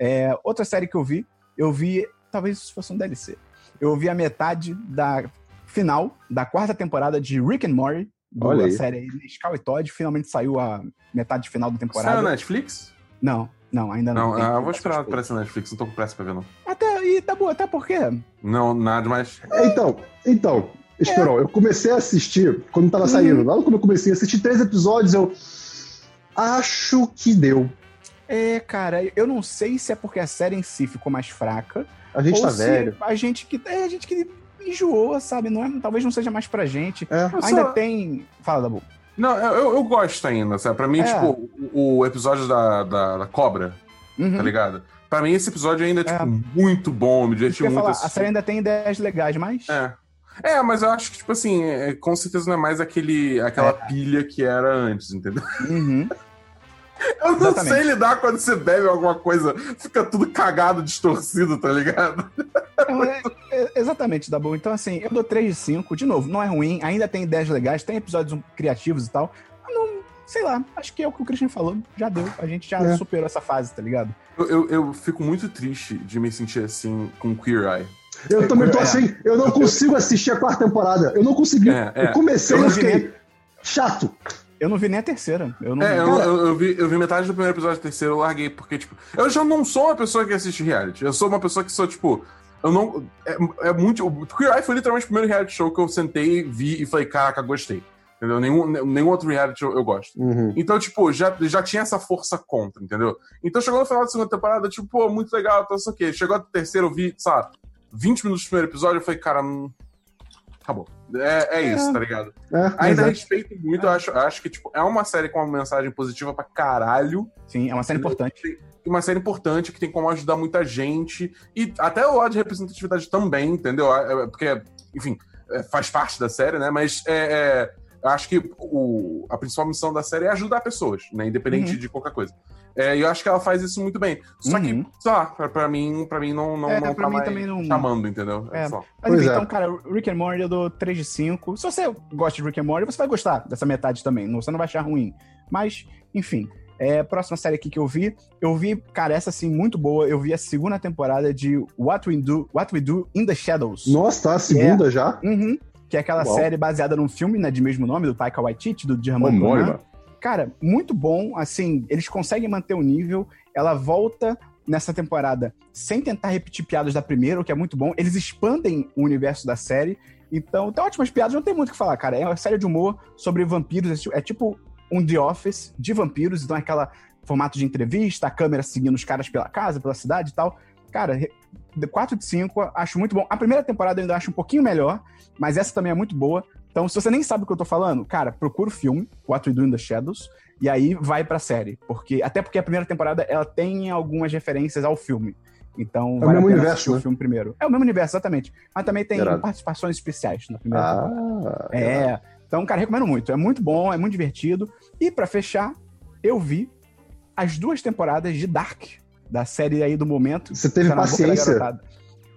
É, outra série que eu vi, eu vi, talvez isso fosse um DLC, eu vi a metade da final da quarta temporada de Rick and Morty, Olha da série Nescau e Todd, finalmente saiu a metade final da Saiu temporada. na Netflix? Não, não, ainda não. Não, ah, eu vou esperar aparecer na Netflix, não tô com pressa pra ver, não. Até, e tá bom, até porque Não, nada mais. Então, então, Esperon, eu comecei a assistir quando tava saindo. Logo quando eu comecei a assistir três episódios, eu acho que deu. É, cara, eu não sei se é porque a série em si ficou mais fraca, A gente ou tá se velho. A gente que. É a gente que enjoou, sabe? Não é, talvez não seja mais pra gente. É. Ainda só- tem. Fala, Dabu. Não, eu, eu gosto ainda, sabe? Pra mim, É. tipo, o, o episódio da, da, da cobra, Uhum. tá ligado? Pra mim, esse episódio ainda é, tipo, É. muito bom, me Isso que diverti eu ia muito. falar, a série ainda tem ideias legais, mas. É. É, mas eu acho que, tipo assim, é, com certeza não é mais aquele, aquela É. pilha que era antes, entendeu? Uhum. [LAUGHS] Eu não Exatamente. sei lidar quando você bebe alguma coisa, fica tudo cagado, distorcido, tá ligado? Não, é- é- exatamente, Dabu. Então, assim, eu dou 3 de 5. De novo, não é ruim, ainda tem ideias legais, tem episódios criativos e tal. Mas não, sei lá, acho que é o que o Christian falou. Já deu. A gente já É. superou essa fase, tá ligado? Eu, eu, eu fico muito triste de me sentir assim com Queer Eye. Eu também tô É. assim, eu não consigo assistir a quarta temporada. Eu não consegui. É, é. Eu comecei Eu e fiquei chato. Eu não vi nem a terceira. Eu não É, eu, Cara, eu, eu vi, eu vi metade do primeiro episódio do terceiro, eu larguei, porque, tipo, eu já não sou uma pessoa que assiste reality. Eu sou uma pessoa que sou, tipo, eu não. É, é muito. O Queer Eye foi literalmente o primeiro reality show que eu sentei, vi e falei, caraca, gostei. Entendeu? Nenhum, nenhum outro reality show eu gosto. Uhum. Então, tipo, já, já tinha essa força contra, entendeu? Então chegou no final da segunda temporada, tipo, pô, muito legal, então sei o quê. Chegou a terceira, eu vi, sei lá, 20 minutos do primeiro episódio, eu falei, cara, hum, acabou. É, é isso, É. tá ligado? É, Ainda respeito muito, eu acho, acho que, tipo, é uma série com uma mensagem positiva pra caralho. Sim, é uma série importante. Uma série importante que tem como ajudar muita gente. E até o lado de representatividade também, entendeu? É, Porque, enfim, faz parte da série, né? Mas é, é, eu acho que o, a principal missão da série é ajudar pessoas, né? Independente Uhum. de qualquer coisa. É, e eu acho que ela faz isso muito bem. Só Uhum. que, sei lá, pra, pra mim, pra mim não, não, É, não pra tá mim mais também não- chamando, entendeu? É. só. Mas enfim, é. então, cara, Rick and Morty eu dou 3 de 5. Se você gosta de Rick and Morty, você vai gostar dessa metade também. não- Você não vai achar ruim. Mas, enfim. É, próxima série aqui que eu vi, eu vi, cara, essa assim, muito boa. Eu vi a segunda temporada de What We Do, What We Do in the Shadows. Nossa, tá a segunda já? Uhum. Que é aquela Uau. série baseada num filme, né, de mesmo nome, do Taika Waititi, do Djaman Homônima. Cara, muito bom, assim, eles conseguem manter o nível, ela volta nessa temporada sem tentar repetir piadas da primeira, o que é muito bom. Eles expandem o universo da série, então tem ótimas piadas, não tem muito o que falar, cara. É uma série de humor sobre vampiros, é tipo um The Office de vampiros, então é aquela formato de entrevista, a câmera seguindo os caras pela casa, pela cidade e tal. Cara, re- de 4 de 5, acho muito bom. A primeira temporada eu ainda acho um pouquinho melhor, mas essa também é muito boa. Então, se você nem sabe o que eu tô falando, cara, procura o filme, What We Do in the Shadows, e aí vai pra série. Porque, até porque a primeira temporada, ela tem algumas referências ao filme. Então, É o vale a mesmo universo, né? o filme primeiro. É o mesmo universo, exatamente. Mas também tem participações especiais na primeira temporada. Ah, É. Então, cara, recomendo muito. É muito bom, é muito divertido. E pra fechar, eu vi as duas temporadas de Dark, da série aí do momento. Você teve Tá paciência?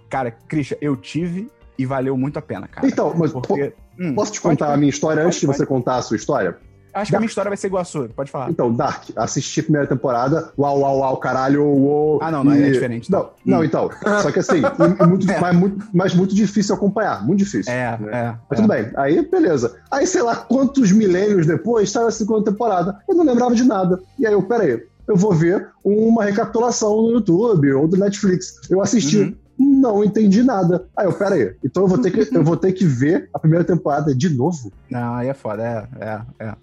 Cara, Christian, eu tive e valeu muito a pena, cara. Então, mas Porque, hum, posso te pode- contar a minha história antes de pode, você contar a sua história? Acho que a minha história vai ser igual a sua, pode falar. Então, Dark, assisti a primeira temporada, uau, uau, uau, caralho, uou. Ah, não, não, é diferente, Não, então. não, Hum. então. [LAUGHS] Só que assim, e- e muito, É. mas, muito, mas muito difícil acompanhar, muito difícil. É, né? é. Mas é. tudo bem. Aí, beleza. Aí, sei lá quantos milênios depois, estava a segunda temporada. Eu não lembrava de nada. E aí, eu, peraí, eu vou ver uma recapitulação no YouTube ou do Netflix. Eu assisti. Uhum. Não entendi nada. Aí eu, peraí. Então eu vou ter que, eu vou ter que ver a primeira temporada de novo? Não, aí é foda, é, é, é.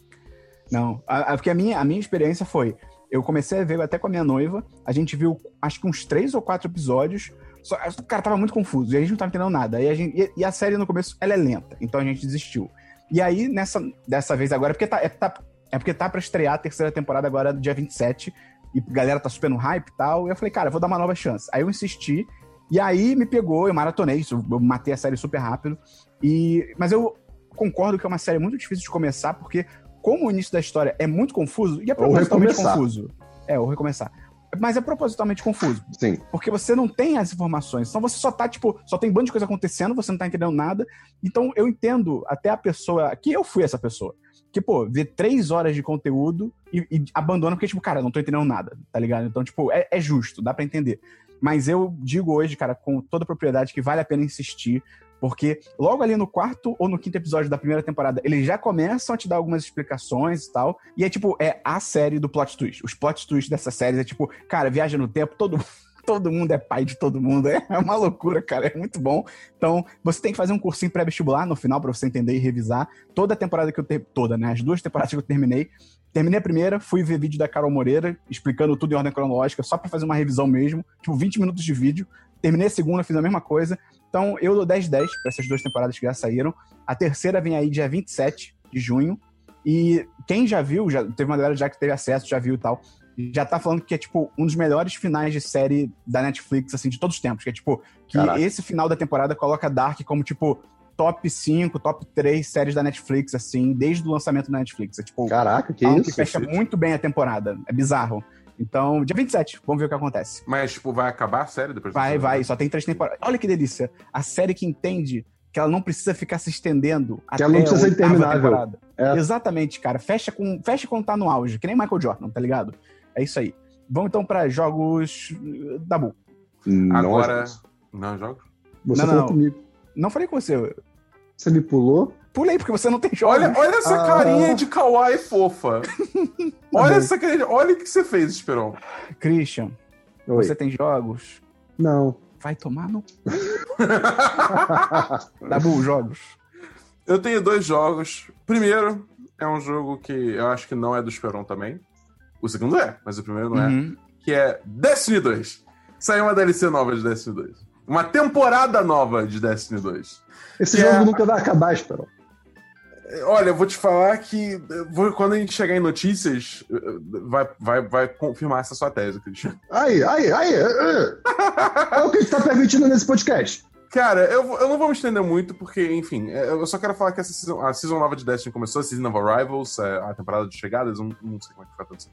Não, a- a- porque a minha, a minha experiência foi, eu comecei a ver até com a minha noiva, a gente viu acho que uns três ou quatro episódios, só, o cara tava muito confuso, e a gente não tava entendendo nada. E a, gente, e, e a série no começo, ela é lenta, então a gente desistiu. E aí, nessa, dessa vez agora, porque tá, é, tá, é porque tá pra estrear a terceira temporada agora, dia 27, e a galera tá super no hype e tal, e eu falei, cara, vou dar uma nova chance. Aí eu insisti, e aí me pegou, eu maratonei isso, eu matei a série super rápido, e, mas eu concordo que é uma série muito difícil de começar, porque como o início da história é muito confuso, e é propositalmente confuso. É, ou recomeçar. Mas é propositalmente confuso, Sim. porque você não tem as informações. Então você só tá, tipo, só tem um bando de coisa acontecendo, você não tá entendendo nada. Então eu entendo até a pessoa, que eu fui essa pessoa, que, pô, vê três horas de conteúdo e, e abandona porque, tipo, cara, não tô entendendo nada, tá ligado? Então, tipo, é, é justo, dá pra entender. Mas eu digo hoje, cara, com toda propriedade, que vale a pena insistir, porque logo ali no quarto ou no quinto episódio da primeira temporada, eles já começam a te dar algumas explicações e tal. E é tipo, é a série do plot twist. Os plot twists dessa série é tipo, cara, viaja no tempo, todo [LAUGHS] Todo mundo é pai de todo mundo. É uma loucura, cara. É muito bom. Então, você tem que fazer um cursinho pré-vestibular no final pra você entender e revisar. Toda a temporada que eu ter... Toda, né? As duas temporadas que eu terminei. Terminei a primeira, fui ver vídeo da Carol Moreira, explicando tudo em ordem cronológica, só pra fazer uma revisão mesmo. Tipo, 20 minutos de vídeo. terminei a segunda, fiz a mesma coisa. Então, eu dou 10 10 para essas duas temporadas que já saíram. A terceira vem aí dia 27 de junho. E quem já viu, já teve uma galera já que teve acesso, já viu e tal, já tá falando que é, tipo, um dos melhores finais de série da Netflix, assim, de todos os tempos. Que é, tipo, que Caraca. esse final da temporada coloca Dark como, tipo, top 5, top 3 séries da Netflix, assim, desde o lançamento da Netflix. É, tipo, Caraca, que algo isso? que fecha gente. muito bem a temporada. É bizarro. Então, dia 27, vamos ver o que acontece. Mas, tipo, vai acabar a série depois Vai, vai, só tem três temporadas. Olha que delícia. A série que entende que ela não precisa ficar se estendendo até ela não precisa a ser interminável. É. Exatamente, cara. Fecha, com, fecha quando tá no auge, que nem Michael Jordan, tá ligado? É isso aí. Vamos então pra jogos da Bu. Não, Agora. Não, jogos? Você Não, falou não. comigo. Não falei com você. Você me pulou? Pulei, porque você não tem jogos. Olha, olha essa Ah. carinha de kawaii fofa. [LAUGHS] olha essa carinha. Olha o que você fez, Esperon. Christian, Oi. você tem jogos? Não. Vai tomar no. [LAUGHS] Dabu, jogos. Eu tenho dois jogos. Primeiro, é um jogo que eu acho que não é do Esperon também. O segundo é, mas o primeiro não é. Uhum. Que é Destiny 2. Saiu uma DLC nova de Destiny 2. Uma temporada nova de Destiny 2. Esse jogo é- nunca vai acabar, Esperão. Olha, eu vou te falar que quando a gente chegar em notícias, vai, vai, vai confirmar essa sua tese, Cristian. Aí, aí, aí. É, é o que a gente tá permitindo nesse podcast. Cara, eu, eu não vou me estender muito, porque, enfim, é, eu só quero falar que essa season, a season nova de Destiny começou, a Season of Arrivals, é, a temporada de chegadas, não, não sei como é que foi a tradução.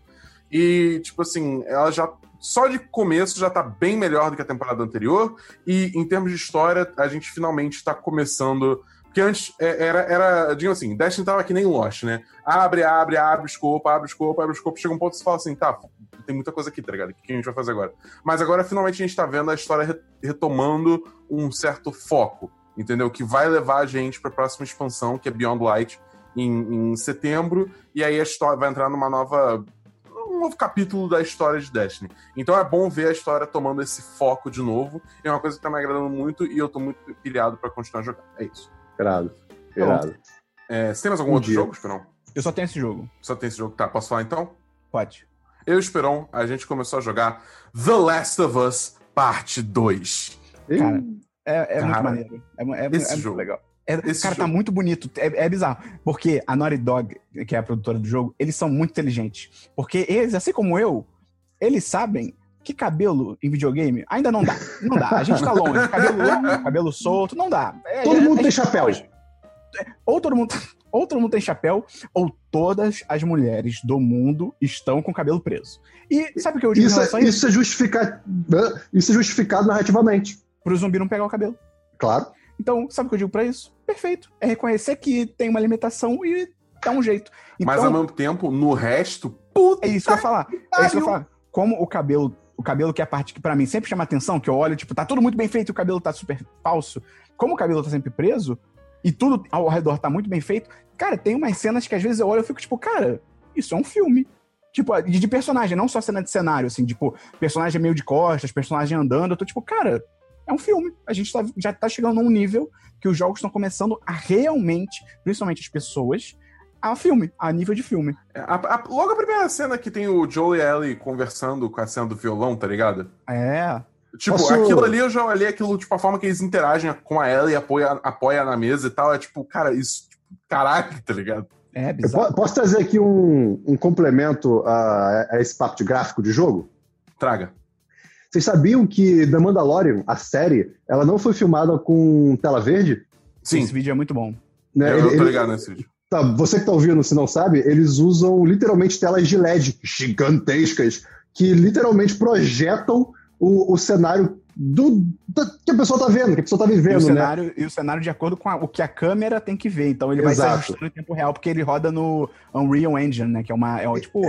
E, tipo assim, ela já. Só de começo já tá bem melhor do que a temporada anterior. E em termos de história, a gente finalmente tá começando. Porque antes é, era, era digamos assim, Destiny tava que nem Lost, né? Abre, abre, abre o escopo, abre o escopo, abre o escopo. Chega um ponto que você fala assim, tá, tem muita coisa aqui, tá ligado? O que a gente vai fazer agora? Mas agora finalmente a gente tá vendo a história re- retomando um certo foco, entendeu? Que vai levar a gente pra próxima expansão, que é Beyond Light, em, em setembro. E aí a história vai entrar numa nova. Um novo capítulo da história de Destiny. Então é bom ver a história tomando esse foco de novo. É uma coisa que tá me agradando muito e eu tô muito pilhado pra continuar jogando. É isso. Irado. Irado. É, você tem mais algum Um outro dia. jogo, Esperão? Eu só tenho esse jogo. Só tem esse jogo? Tá, posso falar então? Pode. Eu e Esperon, a gente começou a jogar The Last of Us Parte 2. Cara, É, é muito maneiro. É, é, esse é muito jogo. legal. É, Esse cara, tá jogo. muito bonito. É, é bizarro. Porque a Naughty Dog, que é a produtora do jogo, eles são muito inteligentes. Porque eles, assim como eu, eles sabem que cabelo em videogame ainda não dá. Não dá. A gente tá longe. Cabelo longo, cabelo solto, não dá. É- Todo é- mundo tem tá chapéu. longe. Ou todo mundo. [LAUGHS] Ou todo mundo tem chapéu, ou todas as mulheres do mundo estão com o cabelo preso. E sabe o que eu digo em Isso, relação é, a isso? isso, é justifica... isso é justificado narrativamente. Pro zumbi não pegar o cabelo. Claro. Então, sabe o que eu digo pra isso? Perfeito. É reconhecer que tem uma limitação e dar um jeito. Então, Mas ao mesmo tempo, no resto, puta. é isso que eu ia falar. É isso que eu ia falar. Como o cabelo, o cabelo que é a parte que pra mim sempre chama atenção, que eu olho, tipo, tá tudo muito bem feito e o cabelo tá super falso. Como o cabelo tá sempre preso e tudo ao redor tá muito bem feito, cara, tem umas cenas que às vezes eu olho e fico tipo, cara, isso é um filme. Tipo, de, de personagem, não só cena de cenário, assim, tipo, personagem meio de costas, personagem andando. Eu tô tipo, cara, é um filme. A gente tá- já tá chegando num nível que os jogos estão começando a realmente, principalmente as pessoas, a filme, a nível de filme. A- a- logo a primeira cena que tem o Joel e a Ellie conversando com a cena do violão, tá ligado? É. Tipo, Posso- aquilo ali eu já olhei aquilo, tipo, a forma que eles interagem com a Ellie e apoia, apoia na mesa e tal. É tipo, cara, isso, tipo, caralho, tá ligado? É bizarro. po- posso trazer aqui um, um complemento a, a esse papo de gráfico de jogo? Traga. Vocês sabiam que The Mandalorian, a série, ela não foi filmada com tela verde? Sim, Esse vídeo é muito bom. Né? eu, Ele- eu tô ele- ligado nesse vídeo. Tá, você que tá ouvindo, se não sabe, eles usam literalmente telas de LED gigantescas que literalmente projetam o, o cenário do, da- que a pessoa tá vendo, que a pessoa tá E o, vivendo, né? cenário, e o cenário de acordo com a- o que a câmera tem que ver. Então ele vai se Exato. ajustando em tempo real, porque ele roda no Unreal Engine, né? Que é uma. É, tipo.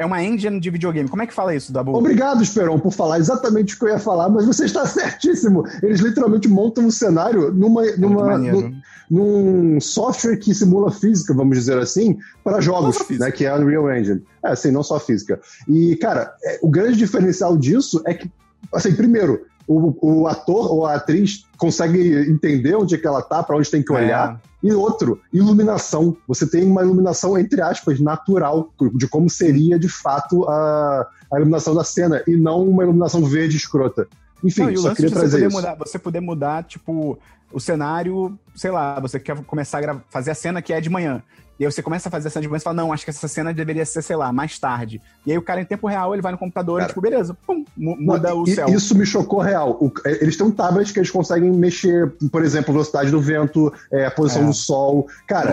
É uma engine de videogame. Como é que fala isso, Dabu? Obrigado, Esperon, por falar exatamente o que eu ia falar, mas você está [LAUGHS] certíssimo. Eles literalmente montam um cenário numa, É numa, num, num software que simula física, vamos dizer assim, para jogos, né, que é a Unreal Engine. É, sim, não só física. E, cara, é, o grande diferencial disso é que, assim, primeiro, o, o ator ou a atriz consegue entender onde é que ela tá, para onde tem que olhar. É. E outro, iluminação. Você tem uma iluminação, entre aspas, natural, de como seria de fato a, a iluminação da cena, e não uma iluminação verde escrota. Enfim, Não, só queria você trazer poder isso. mudar, você poder mudar, tipo, o cenário, sei lá, você quer começar a fazer a cena que é de manhã. E aí você começa a fazer a cena de manhã e fala, não, acho que essa cena deveria ser, sei lá, mais tarde. E aí o cara, em tempo real, ele vai no computador e, Cara. tipo, beleza, pum, mu- muda o e- céu. Isso me chocou real. O- é, eles têm um tablet que eles conseguem mexer, por exemplo, velocidade do vento, é, a posição É. do sol. Cara,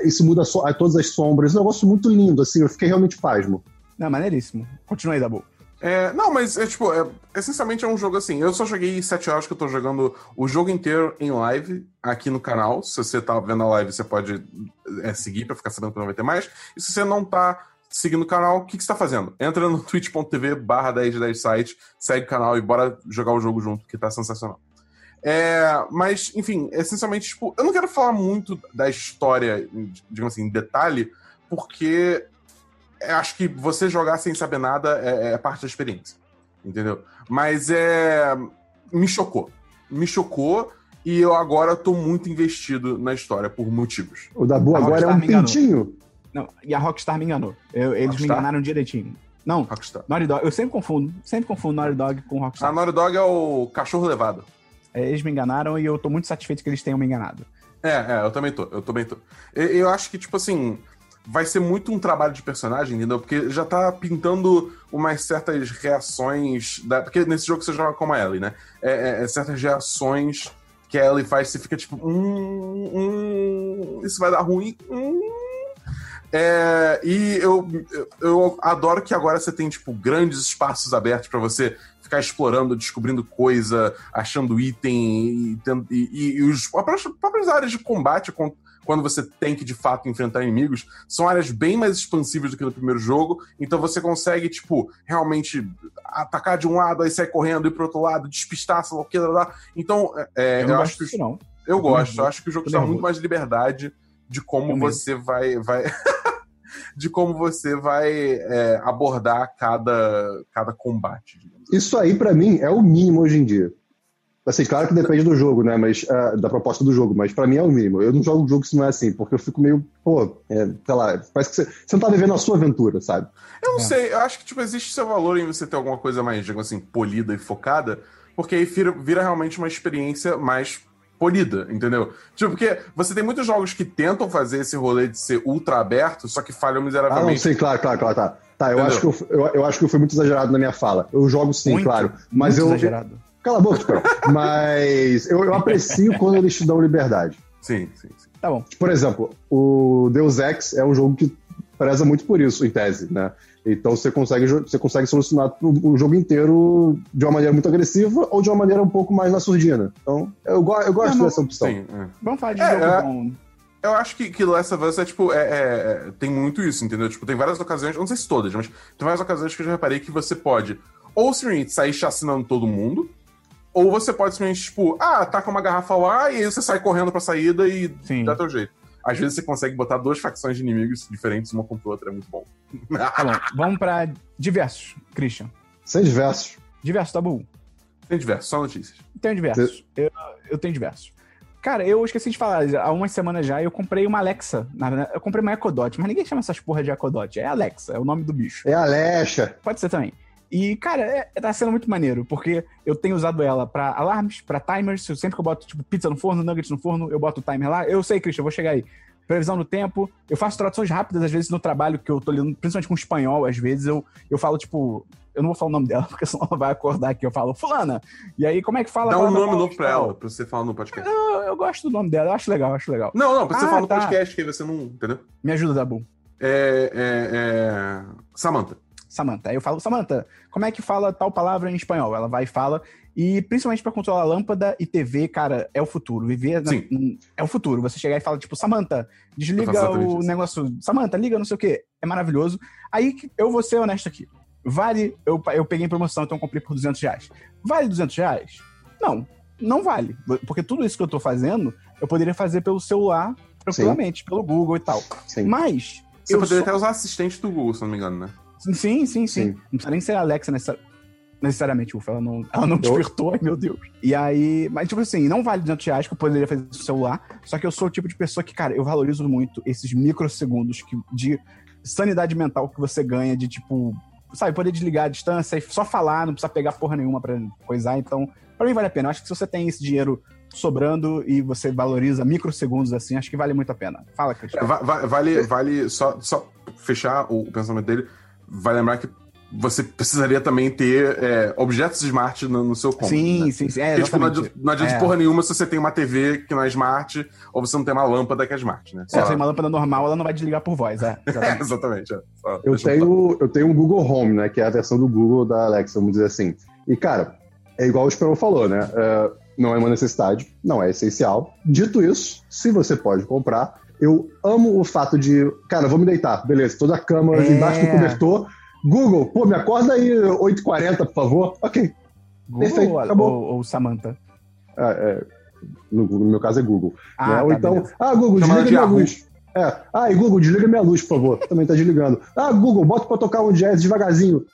é, isso muda so- a todas as sombras. É um negócio muito lindo, assim. Eu fiquei realmente pasmo. Não, maneiríssimo. Continua aí, Dabu. É, não, mas é tipo, é, essencialmente é um jogo assim. Eu só joguei 7 horas que eu tô jogando o jogo inteiro em live aqui no canal. Se você tá vendo a live, você pode é, seguir pra ficar sabendo quando vai ter mais. E se você não tá seguindo o canal, o que, que você tá fazendo? Entra no [LAUGHS] twitch.tv barra 1010 site, segue o canal e bora jogar o jogo junto, que tá sensacional. É, mas, enfim, essencialmente, tipo, eu não quero falar muito da história, digamos assim, em detalhe, porque acho que você jogar sem saber nada é, é parte da experiência. Entendeu? Mas é. Me chocou. Me chocou e eu agora tô muito investido na história por motivos. O Dabu A agora é um me pintinho. Não, e a Rockstar me enganou. Eu- eles me Rockstar? enganaram direitinho. Não, Rockstar. Naughty Dog. Eu sempre confundo. Sempre confundo Naughty Dog com A Rockstar. Naughty Dog é o cachorro levado. É, Eles me enganaram e eu tô muito satisfeito que eles tenham me enganado. É, é, eu também tô, eu também tô. Eu, eu acho que, tipo assim, vai ser muito um trabalho de personagem, entendeu? Porque já tá pintando umas certas reações. Da... Porque nesse jogo você joga como a Ellie, né? É, é- é certas reações que a Ellie faz, você fica tipo, hum, hum, isso vai dar ruim. Hum. É, e eu, eu, adoro que agora você tem, tipo, grandes espaços abertos pra você ficar explorando, descobrindo coisa, achando item e, e, e- os as próprias- áreas de combate com- quando você tem que de fato enfrentar inimigos são áreas bem mais expansivas do que no primeiro jogo, então você consegue tipo realmente atacar de um lado aí sair correndo e pro outro lado, despistar, sei lá o que, lá, lá. então é, Eu eu, não acho gosto que disso, não. eu tô gosto, nervoso. eu acho que o jogo dá muito mais liberdade de como Eu mesmo. você vai. vai... [LAUGHS] de como você vai é, abordar cada, cada combate. digamos assim. Isso aí, pra mim, é o mínimo hoje em dia. Assim, claro que depende do jogo, né? Mas ah, da proposta do jogo, mas pra mim é o mínimo. Eu não jogo um jogo se não é assim, porque eu fico meio, pô, é, sei lá, parece que você, você não tá vivendo a sua aventura, sabe? Eu não É. sei, eu acho que tipo, existe seu valor em você ter alguma coisa mais, digamos assim, polida e focada, porque aí vira, vira realmente uma experiência mais polida, entendeu? Tipo, porque você tem muitos jogos que tentam fazer esse rolê de ser ultra aberto, só que falham Ah, não, miseravelmente. sim, claro, claro, claro, tá. Tá, eu Entendeu? acho, que eu, eu, eu acho que eu fui muito exagerado na minha fala. Eu jogo sim, Muito, claro. Mas muito eu. exagerado. Cala a boca, Esperão. [LAUGHS] Mas eu, eu aprecio quando eles te dão liberdade. Sim, sim, sim. Tá bom. Por exemplo, o Deus Ex é um jogo que preza muito por isso, em tese, né? Então você consegue, você consegue solucionar o jogo inteiro de uma maneira muito agressiva ou de uma maneira um pouco mais na surdina. Então, eu, go- eu gosto Não, dessa opção. Sim, é. Vamos falar de É, jogo é. bom. Eu acho que, que Last of Us é, tipo, é, é- é- tem muito isso, entendeu? Tipo, tem várias ocasiões, não sei se todas, mas tem várias ocasiões que eu já reparei que você pode ou simplesmente sair chacinando todo mundo, ou você pode simplesmente, tipo, ah, taca uma garrafa lá e aí você sai correndo pra saída e Sim. dá teu jeito. Às vezes você consegue botar duas facções de inimigos diferentes uma contra a outra, é muito bom. [LAUGHS] Tá bom. Vamos pra diversos, Christian. Sem diversos. Diversos, tá bom. Tem diversos, só notícias. Tenho diversos. Eu, eu tenho diversos. Cara, eu esqueci de falar, há umas semanas já eu comprei uma Alexa. Na verdade, eu comprei uma Echo Dot, mas ninguém chama essas porra de Echo Dot. É Alexa, é o nome do bicho. É Alexa. Pode ser também. E, cara, é, tá sendo muito maneiro, porque eu tenho usado ela pra alarmes, pra timers. Sempre que eu boto, tipo, pizza no forno, nuggets no forno, eu boto o timer lá. Eu sei, Christian, eu vou chegar aí. Previsão do tempo. Eu faço traduções rápidas, às vezes, no trabalho, que eu tô lendo, principalmente com espanhol, às vezes, eu, eu falo, tipo. Eu não vou falar o nome dela, [LAUGHS] porque senão ela vai acordar aqui. Eu falo, Fulana. E aí, como é que fala? Dá um nome novo pra ela, pra você falar no podcast. Eu, eu gosto do nome dela, eu acho legal, eu acho legal. Não, não, pra você Ah, falar no tá. podcast, que aí você não. Entendeu? Me ajuda, Dabu. É. é, é... Samantha. Samantha. Aí eu falo, Samantha, como é que fala tal palavra em espanhol? Ela vai e fala. E principalmente pra controlar lâmpada e TV, cara, é o futuro. Viver na- Sim. é o futuro. Você chegar e fala, tipo, Samantha, desliga o negócio. Samantha, liga não sei o quê. É maravilhoso. Aí eu vou ser honesto aqui. Vale, eu, eu peguei em promoção, então comprei por 200 reais. Vale 200 reais? Não, não vale. Porque tudo isso que eu tô fazendo, eu poderia fazer pelo celular, tranquilamente, pelo Google e tal. Sim. Mas. Você eu poderia só- até usar assistente do Google, se não me engano, né? Sim, sim, sim. Sim. Não precisa nem ser a Alexa necessa- necessariamente, ufa. Ela não, ela não despertou, ai meu Deus. E aí, mas tipo assim, não vale 200 reais que eu poderia fazer no celular. Só que eu sou o tipo de pessoa que, cara, eu valorizo muito esses microsegundos que, de sanidade mental que você ganha de tipo sabe, poder desligar a distância e só falar, não precisa pegar porra nenhuma pra coisar. Então, pra mim vale a pena. Eu acho que se você tem esse dinheiro sobrando e você valoriza microsegundos assim, acho que vale muito a pena. Fala, Cristiano. Va vale, vale só, só fechar o pensamento dele, vai lembrar que você precisaria também ter é, objetos smart no, no seu cômodo. Sim, né? sim, sim. É, tipo, não adianta, não adianta é. porra nenhuma se você tem uma TV que não é smart ou você não tem uma lâmpada que é smart, né? Se você tem uma lâmpada normal, ela não vai desligar por voz, é. [LAUGHS] Exatamente. exatamente é. eu, tenho, eu tenho um Google Home, né? Que é a versão do Google da Alexa, vamos dizer assim. E, cara, é igual o Esperon falou, né? Uh, não é uma necessidade, não é essencial. Dito isso, se você pode comprar, eu amo o fato de, cara, vou me deitar, beleza, toda a cama é... embaixo do cobertor Google, pô, me acorda aí 8h40, por favor. Ok. Google Perfeito, ou, acabou. Ou, ou Samantha? É, é, no, no, meu caso é Google. Ah, né? Ou tá, então, beleza. ah, Google, Chamada desliga minha luz. É. Ah, e Google, desliga minha luz, por favor. Também tá desligando. Ah, Google, bota pra tocar um jazz devagarzinho.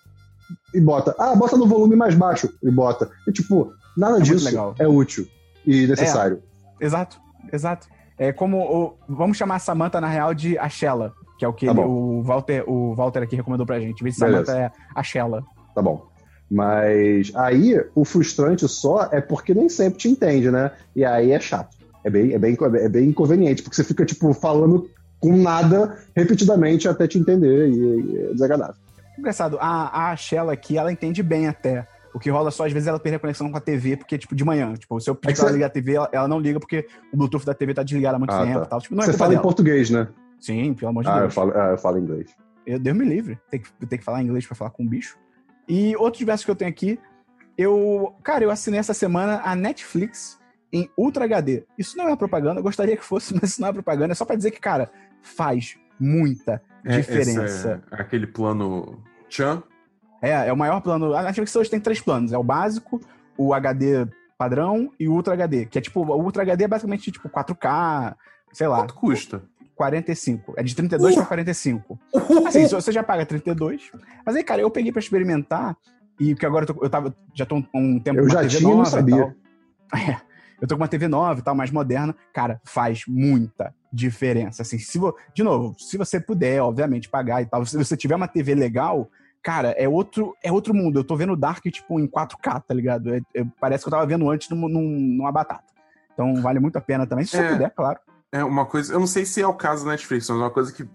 E bota. Ah, bota no volume mais baixo. E bota. E tipo, nada é disso é útil e necessário. É, exato, exato. É como. O, vamos chamar a Samantha, na real, de Ashella que é o que tá ele, o, Walter, o Walter aqui recomendou pra gente. Em vez de Samantha é a Shella. Tá bom. Mas aí o frustrante só é porque nem sempre te entende, né? E aí é chato. É bem, é bem, é bem inconveniente, porque você fica, tipo, falando com nada repetidamente até te entender e, é desagradável. Engraçado, a, a Shella aqui, ela entende bem até. O que rola só, às vezes, ela perde a conexão com a TV, porque, tipo, de manhã. Tipo, se eu pedir é pra ela ligar a TV, ela, ela, não liga porque o Bluetooth da TV tá desligado há muito ah, tempo tá. tal. Tipo, não é Você fala dela. em português, né? Sim, pelo amor de ah, Deus. Eu falo, ah, eu falo inglês. Eu, Deus me livre. Tem que, tem que falar inglês para falar com um bicho. E outros versos que eu tenho aqui, eu. Cara, eu assinei essa semana a Netflix em Ultra HD. Isso não é propaganda, eu gostaria que fosse, [LAUGHS] mas isso não é propaganda. É só para dizer que, cara, faz muita é, diferença. É aquele plano Chan? É, é o maior plano. A Netflix hoje tem três planos: é o básico, o HD padrão e o Ultra HD. Que é tipo, o Ultra HD é basicamente tipo 4K, sei lá. Quanto custa? 45. É de 32 uh! para 45. Uh! Assim, você já paga 32. Mas aí, cara, eu peguei para experimentar, e porque agora eu, tô, eu tava, já tô um tempo eu com uma já TV tinha, nova não sabia. É, eu tô com uma TV nova e tal, mais moderna. Cara, faz muita diferença. Assim, se vo, de novo, se você puder, obviamente, pagar e tal, se você tiver uma TV legal, cara, é outro, é outro mundo. Eu tô vendo Dark, tipo, em 4K, tá ligado? É, é, parece que eu tava vendo antes num, num, numa batata. Então vale muito a pena também, se é. você puder, claro. É uma coisa, eu não sei se é o caso da Netflix, mas uma coisa que eh,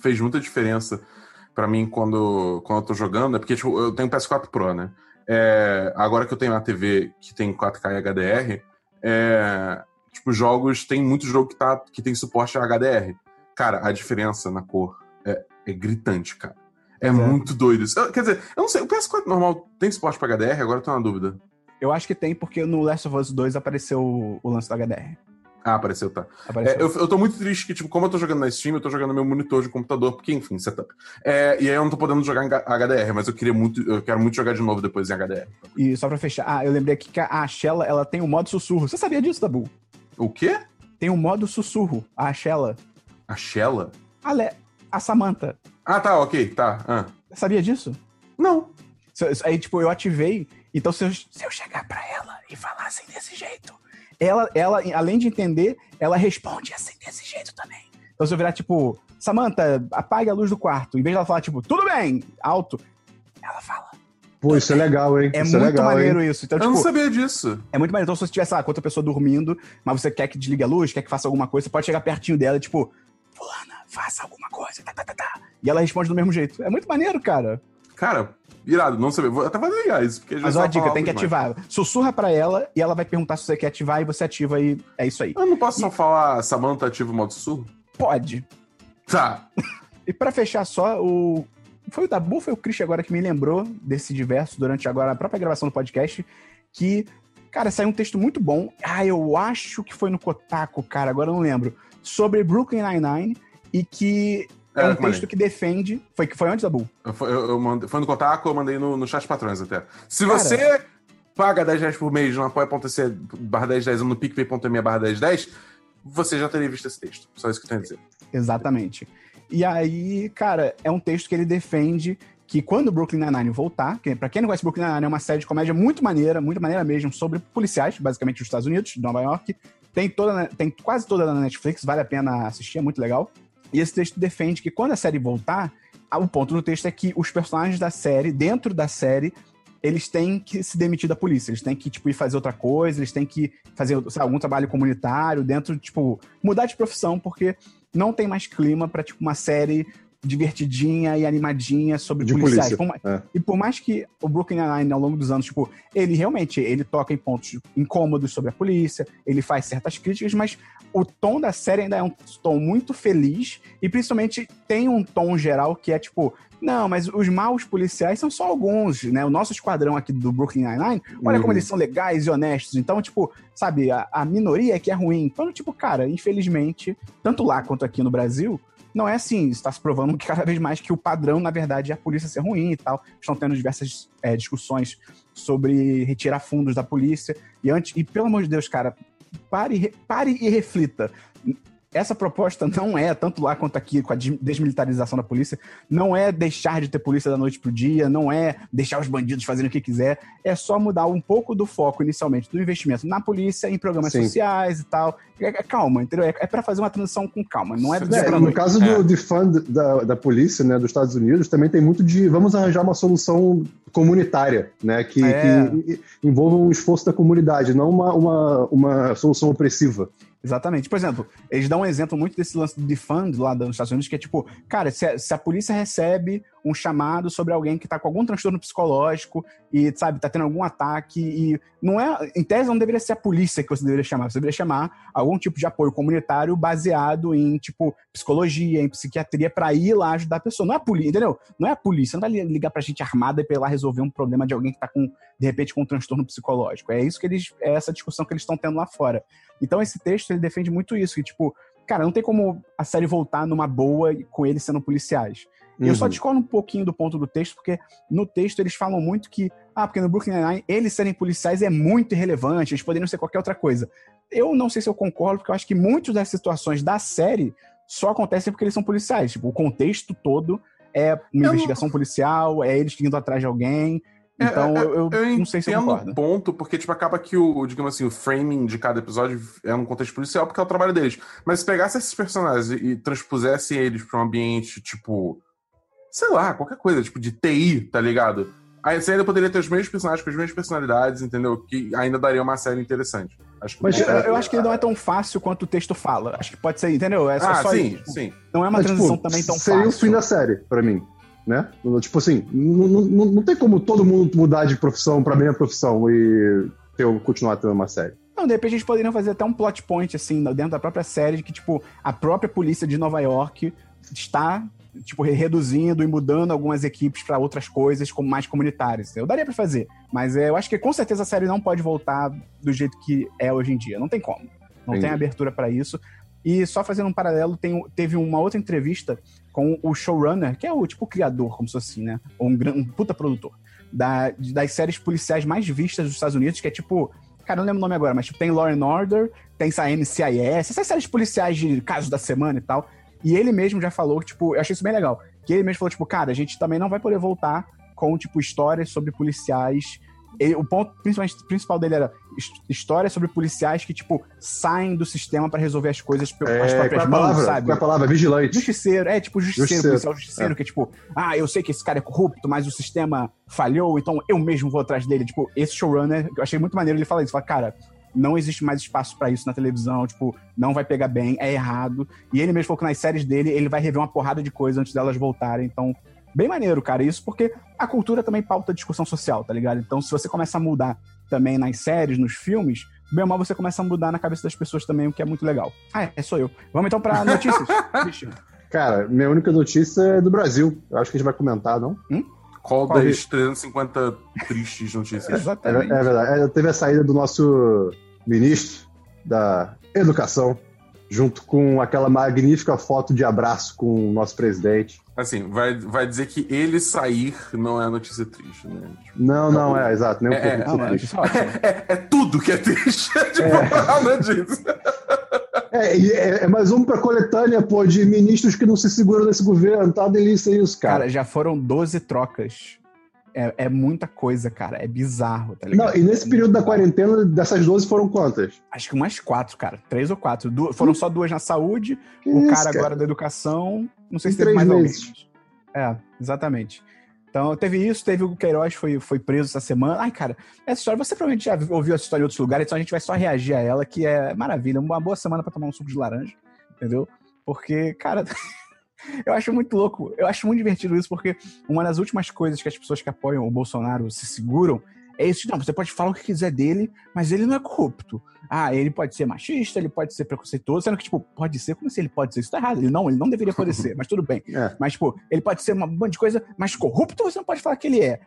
fez muita diferença para mim quando, quando eu tô jogando é porque tipo, eu tenho PS4 Pro, né? É, agora que eu tenho uma TV que tem 4K e HDR, é, tipo, jogos, tem muito jogo que, tá, que tem suporte a HDR. Cara, a diferença na cor é, é gritante, cara. É, é, muito doido isso. Quer dizer, eu não sei, o PS4 normal tem suporte para HDR? Agora eu tô na dúvida. Eu acho que tem, porque no Last of Us 2 apareceu o, o lance do HDR. Ah, apareceu, tá. Apareceu. É, eu, eu tô muito triste que, tipo, como eu tô jogando na Steam, eu tô jogando no meu monitor de computador, porque, enfim, setup. É, e aí eu não tô podendo jogar em HDR, mas eu queria muito, eu quero muito jogar de novo depois em HDR. E só pra fechar, ah, eu lembrei aqui que a Shella, ela tem o um modo sussurro. Você sabia disso, Dabu? O quê? Tem o um modo sussurro, a Shella. A Shella? A, Le... a Samantha. Ah, tá, ok, tá. Ah. Sabia disso? Não. Aí, tipo, eu ativei, então se eu, se eu chegar pra ela e falar assim desse jeito ela, ela, além de entender, ela responde assim, desse jeito também. Então, se eu virar, tipo, Samantha, apague a luz do quarto, em vez de ela falar, tipo, tudo bem, alto, ela fala. Pô, isso é legal, hein? É isso muito é legal, maneiro hein? isso. Então, eu tipo, não sabia disso. É muito maneiro. Então, se você tivesse, lá, com outra pessoa dormindo, mas você quer que desligue a luz, quer que faça alguma coisa, você pode chegar pertinho dela e, tipo, fulana, faça alguma coisa, tá, tá, tá, tá. E ela responde do mesmo jeito. É muito maneiro, cara. Cara, Irado, não sabia. Vou até fazer ligar isso. Porque Mas uma dica, tem que ativar. Sussurra pra ela e ela vai perguntar se você quer ativar e você ativa e é isso aí. Eu não posso e... só falar Samantha ativa o modo sussurro? Pode. Tá. [LAUGHS] e para fechar só, o. Foi o Dabu, foi o Christian agora que me lembrou desse diverso durante agora a própria gravação do podcast. Que, cara, saiu um texto muito bom. Ah, eu acho que foi no Kotaku, cara, agora eu não lembro. Sobre Brooklyn Nine-Nine e que é, um texto que defende. Foi, foi antes da Bull? Eu, eu, eu mandei, foi no Kotaku, eu mandei no, no chat patrões até. Se Cara, você paga 10 reais por mês no apoia.se barra 1010 ou no picpay.me barra 1010, você já teria visto esse texto. Só isso que eu tenho a dizer. Exatamente. E aí, cara, é um texto que ele defende que quando o Brooklyn Nine-Nine voltar, que pra quem não conhece Brooklyn Nine-Nine é uma série de comédia muito maneira, muito maneira mesmo, sobre policiais, basicamente dos Estados Unidos, de Nova York. Tem, toda, tem quase toda na Netflix, vale a pena assistir, é muito legal. E esse texto defende que quando a série voltar, o ponto do texto é que os personagens da série, dentro da série, eles têm que se demitir da polícia, eles têm que, tipo, ir fazer outra coisa, eles têm que fazer algum trabalho comunitário dentro, tipo, mudar de profissão, porque não tem mais clima para tipo, uma série divertidinha e animadinha sobre de policiais. Polícia. Por, é. E por mais que o Brooklyn Nine-Nine, ao longo dos anos, tipo, ele realmente, ele toca em pontos incômodos sobre a polícia, ele faz certas críticas, mas o tom da série ainda é um tom muito feliz e principalmente tem um tom geral que é, tipo, não, mas os maus policiais são só alguns, né? O nosso esquadrão aqui do Brooklyn Nine-Nine, olha uhum. como eles são legais e honestos. Então, tipo, sabe, a, a minoria é que é ruim. Então, tipo, cara, infelizmente, tanto lá quanto aqui no Brasil, não é assim. Está se provando que cada vez mais que o padrão, na verdade, é a polícia ser ruim e tal. Estão tendo diversas é, discussões sobre retirar fundos da polícia. E antes, e pelo amor de Deus, cara, pare, pare e reflita essa proposta [LAUGHS] não é, tanto lá quanto aqui, com a desmilitarização da polícia, não é deixar de ter polícia da noite pro dia, não é deixar os bandidos fazerem o que quiser, é só mudar um pouco do foco, inicialmente, do investimento na polícia, em programas Sim. sociais e tal. É, é calma, entendeu? É, é para fazer uma transição com calma, não é... é no caso do defund da, da polícia, né, dos Estados Unidos, também tem muito de vamos arranjar uma solução comunitária, né, que, é. que envolva um esforço da comunidade, não uma, uma, uma solução opressiva. Exatamente. Por exemplo, eles dão um exemplo muito desse lance do defund lá dos Estados Unidos, que é tipo, cara, se a, se a polícia recebe um chamado sobre alguém que tá com algum transtorno psicológico e, sabe, tá tendo algum ataque e não é, em tese não deveria ser a polícia que você deveria chamar, você deveria chamar algum tipo de apoio comunitário baseado em, tipo, psicologia, em psiquiatria para ir lá ajudar a pessoa. Não é a polícia, entendeu? Não é a polícia, não vai ligar pra gente armada e pra ir lá resolver um problema de alguém que tá com, de repente, com um transtorno psicológico. É isso que eles, é essa discussão que eles estão tendo lá fora. Então esse texto, ele defende muito isso, que, tipo, cara, não tem como a série voltar numa boa com eles sendo policiais. Uhum. Eu só uhum. discordo um pouquinho do ponto do texto, porque no texto eles falam muito que, ah, porque no Brooklyn Nine-Nine eles serem policiais é muito irrelevante, eles poderiam ser qualquer outra coisa. Eu não sei se eu concordo, porque eu acho que muitas das situações da série só acontecem porque eles são policiais. Tipo, o contexto todo é uma eu investigação não... policial, é eles indo atrás de alguém. É, então, é, eu, eu, eu, não sei se eu concordo. ponto, porque, tipo, acaba que o, digamos assim, o framing de cada episódio é um contexto policial, porque é o trabalho deles. Mas se pegasse esses personagens e, e transpusesse eles para um ambiente, tipo, sei lá, qualquer coisa, tipo, de TI, tá ligado? Aí você ainda poderia ter os mesmos personagens com as mesmas personalidades, entendeu? Que ainda daria uma série interessante. Acho que Mas eu, eu, acho que ele não é tão fácil quanto o texto fala. Acho que pode ser, entendeu? É só, ah, só sim, isso. sim. Não é uma Mas, transição tipo, também tão seria fácil. Seria o fim da série, para mim né? Tipo assim, não, não, não tem como todo mundo mudar de profissão para a mesma profissão e ter, continuar tendo uma série. Não, de repente a gente poderia fazer até um plot point, assim, dentro da própria série, de que, tipo, a própria polícia de Nova York está, tipo, reduzindo e mudando algumas equipes para outras coisas, como mais comunitárias. Eu daria para fazer, mas é, eu acho que com certeza a série não pode voltar do jeito que é hoje em dia. Não tem como. Não Entendi. tem abertura para isso. E só fazendo um paralelo, tem, teve uma outra entrevista com o showrunner, que é o tipo criador, como se fosse assim, né? Ou um, um puta produtor. Da, das séries policiais mais vistas dos Estados Unidos, que é tipo. Cara, não lembro o nome agora, mas tipo, tem Law and Order, tem essa NCIS, essas séries policiais de casos da semana e tal. E ele mesmo já falou, tipo, eu achei isso bem legal. Que ele mesmo falou, tipo, cara, a gente também não vai poder voltar com, tipo, histórias sobre policiais ele, o ponto principal dele era história sobre policiais que, tipo, saem do sistema para resolver as coisas pelas é, próprias mãos, palavra, sabe? Qual é a palavra? Vigilante. Justiceiro, é, tipo, justiceiro, justiceiro. policial justiceiro, é. que é tipo, ah, eu sei que esse cara é corrupto, mas o sistema falhou, então eu mesmo vou atrás dele. Tipo, esse showrunner, eu achei muito maneiro ele falar isso. Fala, cara, não existe mais espaço para isso na televisão, tipo, não vai pegar bem, é errado. E ele mesmo falou que nas séries dele, ele vai rever uma porrada de coisa antes delas voltarem, então bem maneiro, cara. Isso porque a cultura também pauta discussão social, tá ligado? Então, se você começa a mudar também nas séries, nos filmes, bem ou mal você começa a mudar na cabeça das pessoas também, o que é muito legal. Ah, é, é sou eu. Vamos então para [LAUGHS] notícias. Cara, minha única notícia é do Brasil. Eu acho que a gente vai comentar, não? Hum? Qual, Qual das 350 tristes notícias? [LAUGHS] Exatamente. É, é verdade. É, teve a saída do nosso ministro da Educação, junto com aquela magnífica foto de abraço com o nosso presidente. Assim, vai, vai dizer que ele sair não é notícia triste, né? Tipo, não, não, é, exato, nem um é, pouco é, triste. É, é, é, tudo que é triste, [LAUGHS] tipo, é. nada disso. É, é, é, mais um pra coletânea, pô, de ministros que não se seguram nesse governo, tá delícia isso, cara. Cara, já foram 12 trocas é, é, muita coisa, cara. É bizarro, tá ligado? Não, e nesse período da quarentena, dessas 12 foram quantas? Acho que umas quatro, cara. Três ou quatro. Du foram só duas na saúde, que o isso, cara, cara, agora da educação. Não sei se teve mais meses. alguém. É, exatamente. Então, teve isso, teve o Queiroz foi, foi preso essa semana. Ai, cara, essa história, você provavelmente já ouviu essa história em outros lugares, então a gente vai só reagir a ela, que é maravilha. Uma boa semana para tomar um suco de laranja, entendeu? Porque, cara, [LAUGHS] eu acho muito louco, eu acho muito divertido isso, porque uma das últimas coisas que as pessoas que apoiam o Bolsonaro se seguram é isso. Não, você pode falar o que quiser dele, mas ele não é corrupto. Ah, ele pode ser machista, ele pode ser preconceituoso, sendo que, tipo, pode ser, como assim ele pode ser? Isso tá errado. Ele não, ele não deveria poder [LAUGHS] ser, mas tudo bem. É. Mas, tipo, ele pode ser uma monte de coisa, mas corrupto você não pode falar que ele é.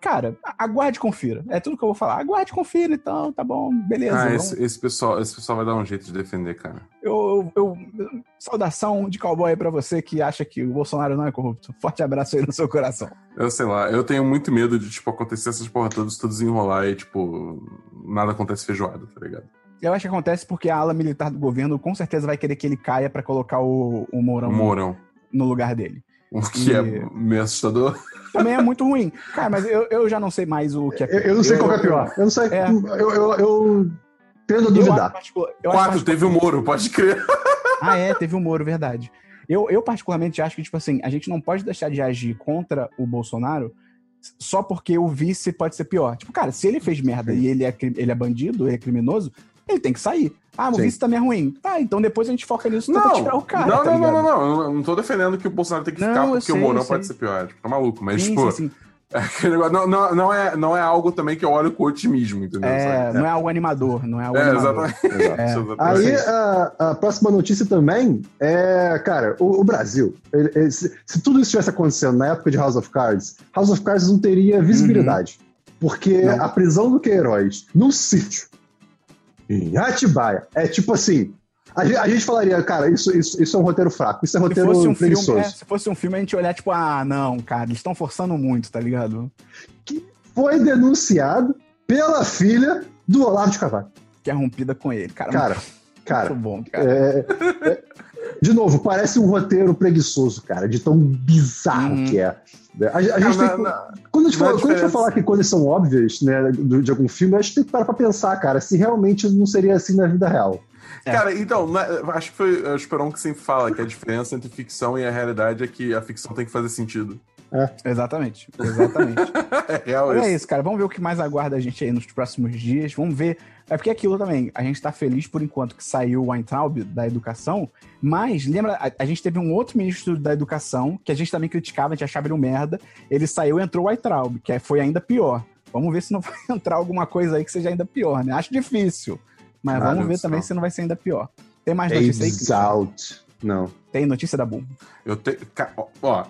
Cara, aguarde e confira. É tudo que eu vou falar. Aguarde e confira, então, tá bom, beleza. Ah, esse, esse, pessoal, esse pessoal vai dar um jeito de defender, cara. Eu, eu, eu saudação de cowboy para você que acha que o Bolsonaro não é corrupto. Forte abraço aí no seu coração. Eu sei lá, eu tenho muito medo de, tipo, acontecer essas porra todas, tudo desenrolar e, tipo, nada acontece feijoada, tá ligado? Eu acho que acontece porque a ala militar do governo com certeza vai querer que ele caia para colocar o, o Mourão, o Mourão no lugar dele. O que é e... é meio assustador. [LAUGHS] Também é muito ruim. Cara, mas eu, eu já não sei mais o que é pior. Eu, eu não sei eu, qual é pior. Eu não sei. É. Eu, eu, eu tendo a duvidar. Quatro, teve o Moro, pode crer. [LAUGHS] Ah, é, teve o Moro, verdade. Eu, eu particularmente acho que, tipo assim, a gente não pode deixar de agir contra o Bolsonaro só porque o vice pode ser pior. Tipo, cara, se ele fez merda e ele é, ele é bandido, ele é criminoso, ele tem que sair. Ah, o Sim. vice também é ruim. Tá, então depois a gente foca nisso e tenta tirar o cara. Não, tá não, não, não, não, Eu não tô defendendo que o Bolsonaro tem que não, ficar porque sei, o Mourão pode ser pior. Tipo, tá maluco. Mas, sim, tipo. Sim, sim. [LAUGHS] É não, não, não, é, não é algo também que eu olho com otimismo, entendeu? É, não é algo animador, não é algo é, animador. Exatamente. É. exatamente. Aí a, a, próxima notícia também é, cara, o, o Brasil. Ele, ele, se, se, tudo isso estivesse acontecendo na época de House of Cards, House of Cards não teria visibilidade. Uhum. Porque não. a prisão do Queiroz num sítio em Atibaia. É tipo assim. A gente, a gente falaria, cara, isso, isso, isso é um roteiro fraco, isso é roteiro se fosse um filme, é, se fosse um filme, a gente olhar, tipo, ah, não, cara, eles estão forçando muito, tá ligado? Que foi denunciado pela filha do Olavo de Carvalho. Que é rompida com ele, cara. Cara, [LAUGHS] muito, cara. Muito bom, cara. É, é, de novo, parece um roteiro preguiçoso, cara, de tão bizarro hum. que é. A, a gente não, tem, não, quando a gente, for, quando a gente for falar que coisas são óbvias, né, de, de, algum filme, a gente tem que parar pra pensar, cara, se realmente não seria assim na vida real. É. Cara, então, né, acho que foi o Esperon que sempre fala que a diferença entre ficção e a realidade é que a ficção tem que fazer sentido. É. Exatamente, exatamente. [LAUGHS] é real isso. É isso, cara. Vamos ver o que mais aguarda a gente aí nos próximos dias. Vamos ver. É porque aquilo também, a gente tá feliz por enquanto que saiu o Weintraub da educação, mas lembra, a, a, gente teve um outro ministro da educação que a gente também criticava, a gente achava ele um merda. Ele saiu e entrou o Weintraub, que é, foi ainda pior. Vamos ver se não [LAUGHS] vai entrar alguma coisa aí que seja ainda pior, né? Acho difícil, mas vamos ver também se não vai ser ainda pior. Tem mais notícia aí? Exalt. Não. Tem notícia da Boom. Eu tenho. Ó,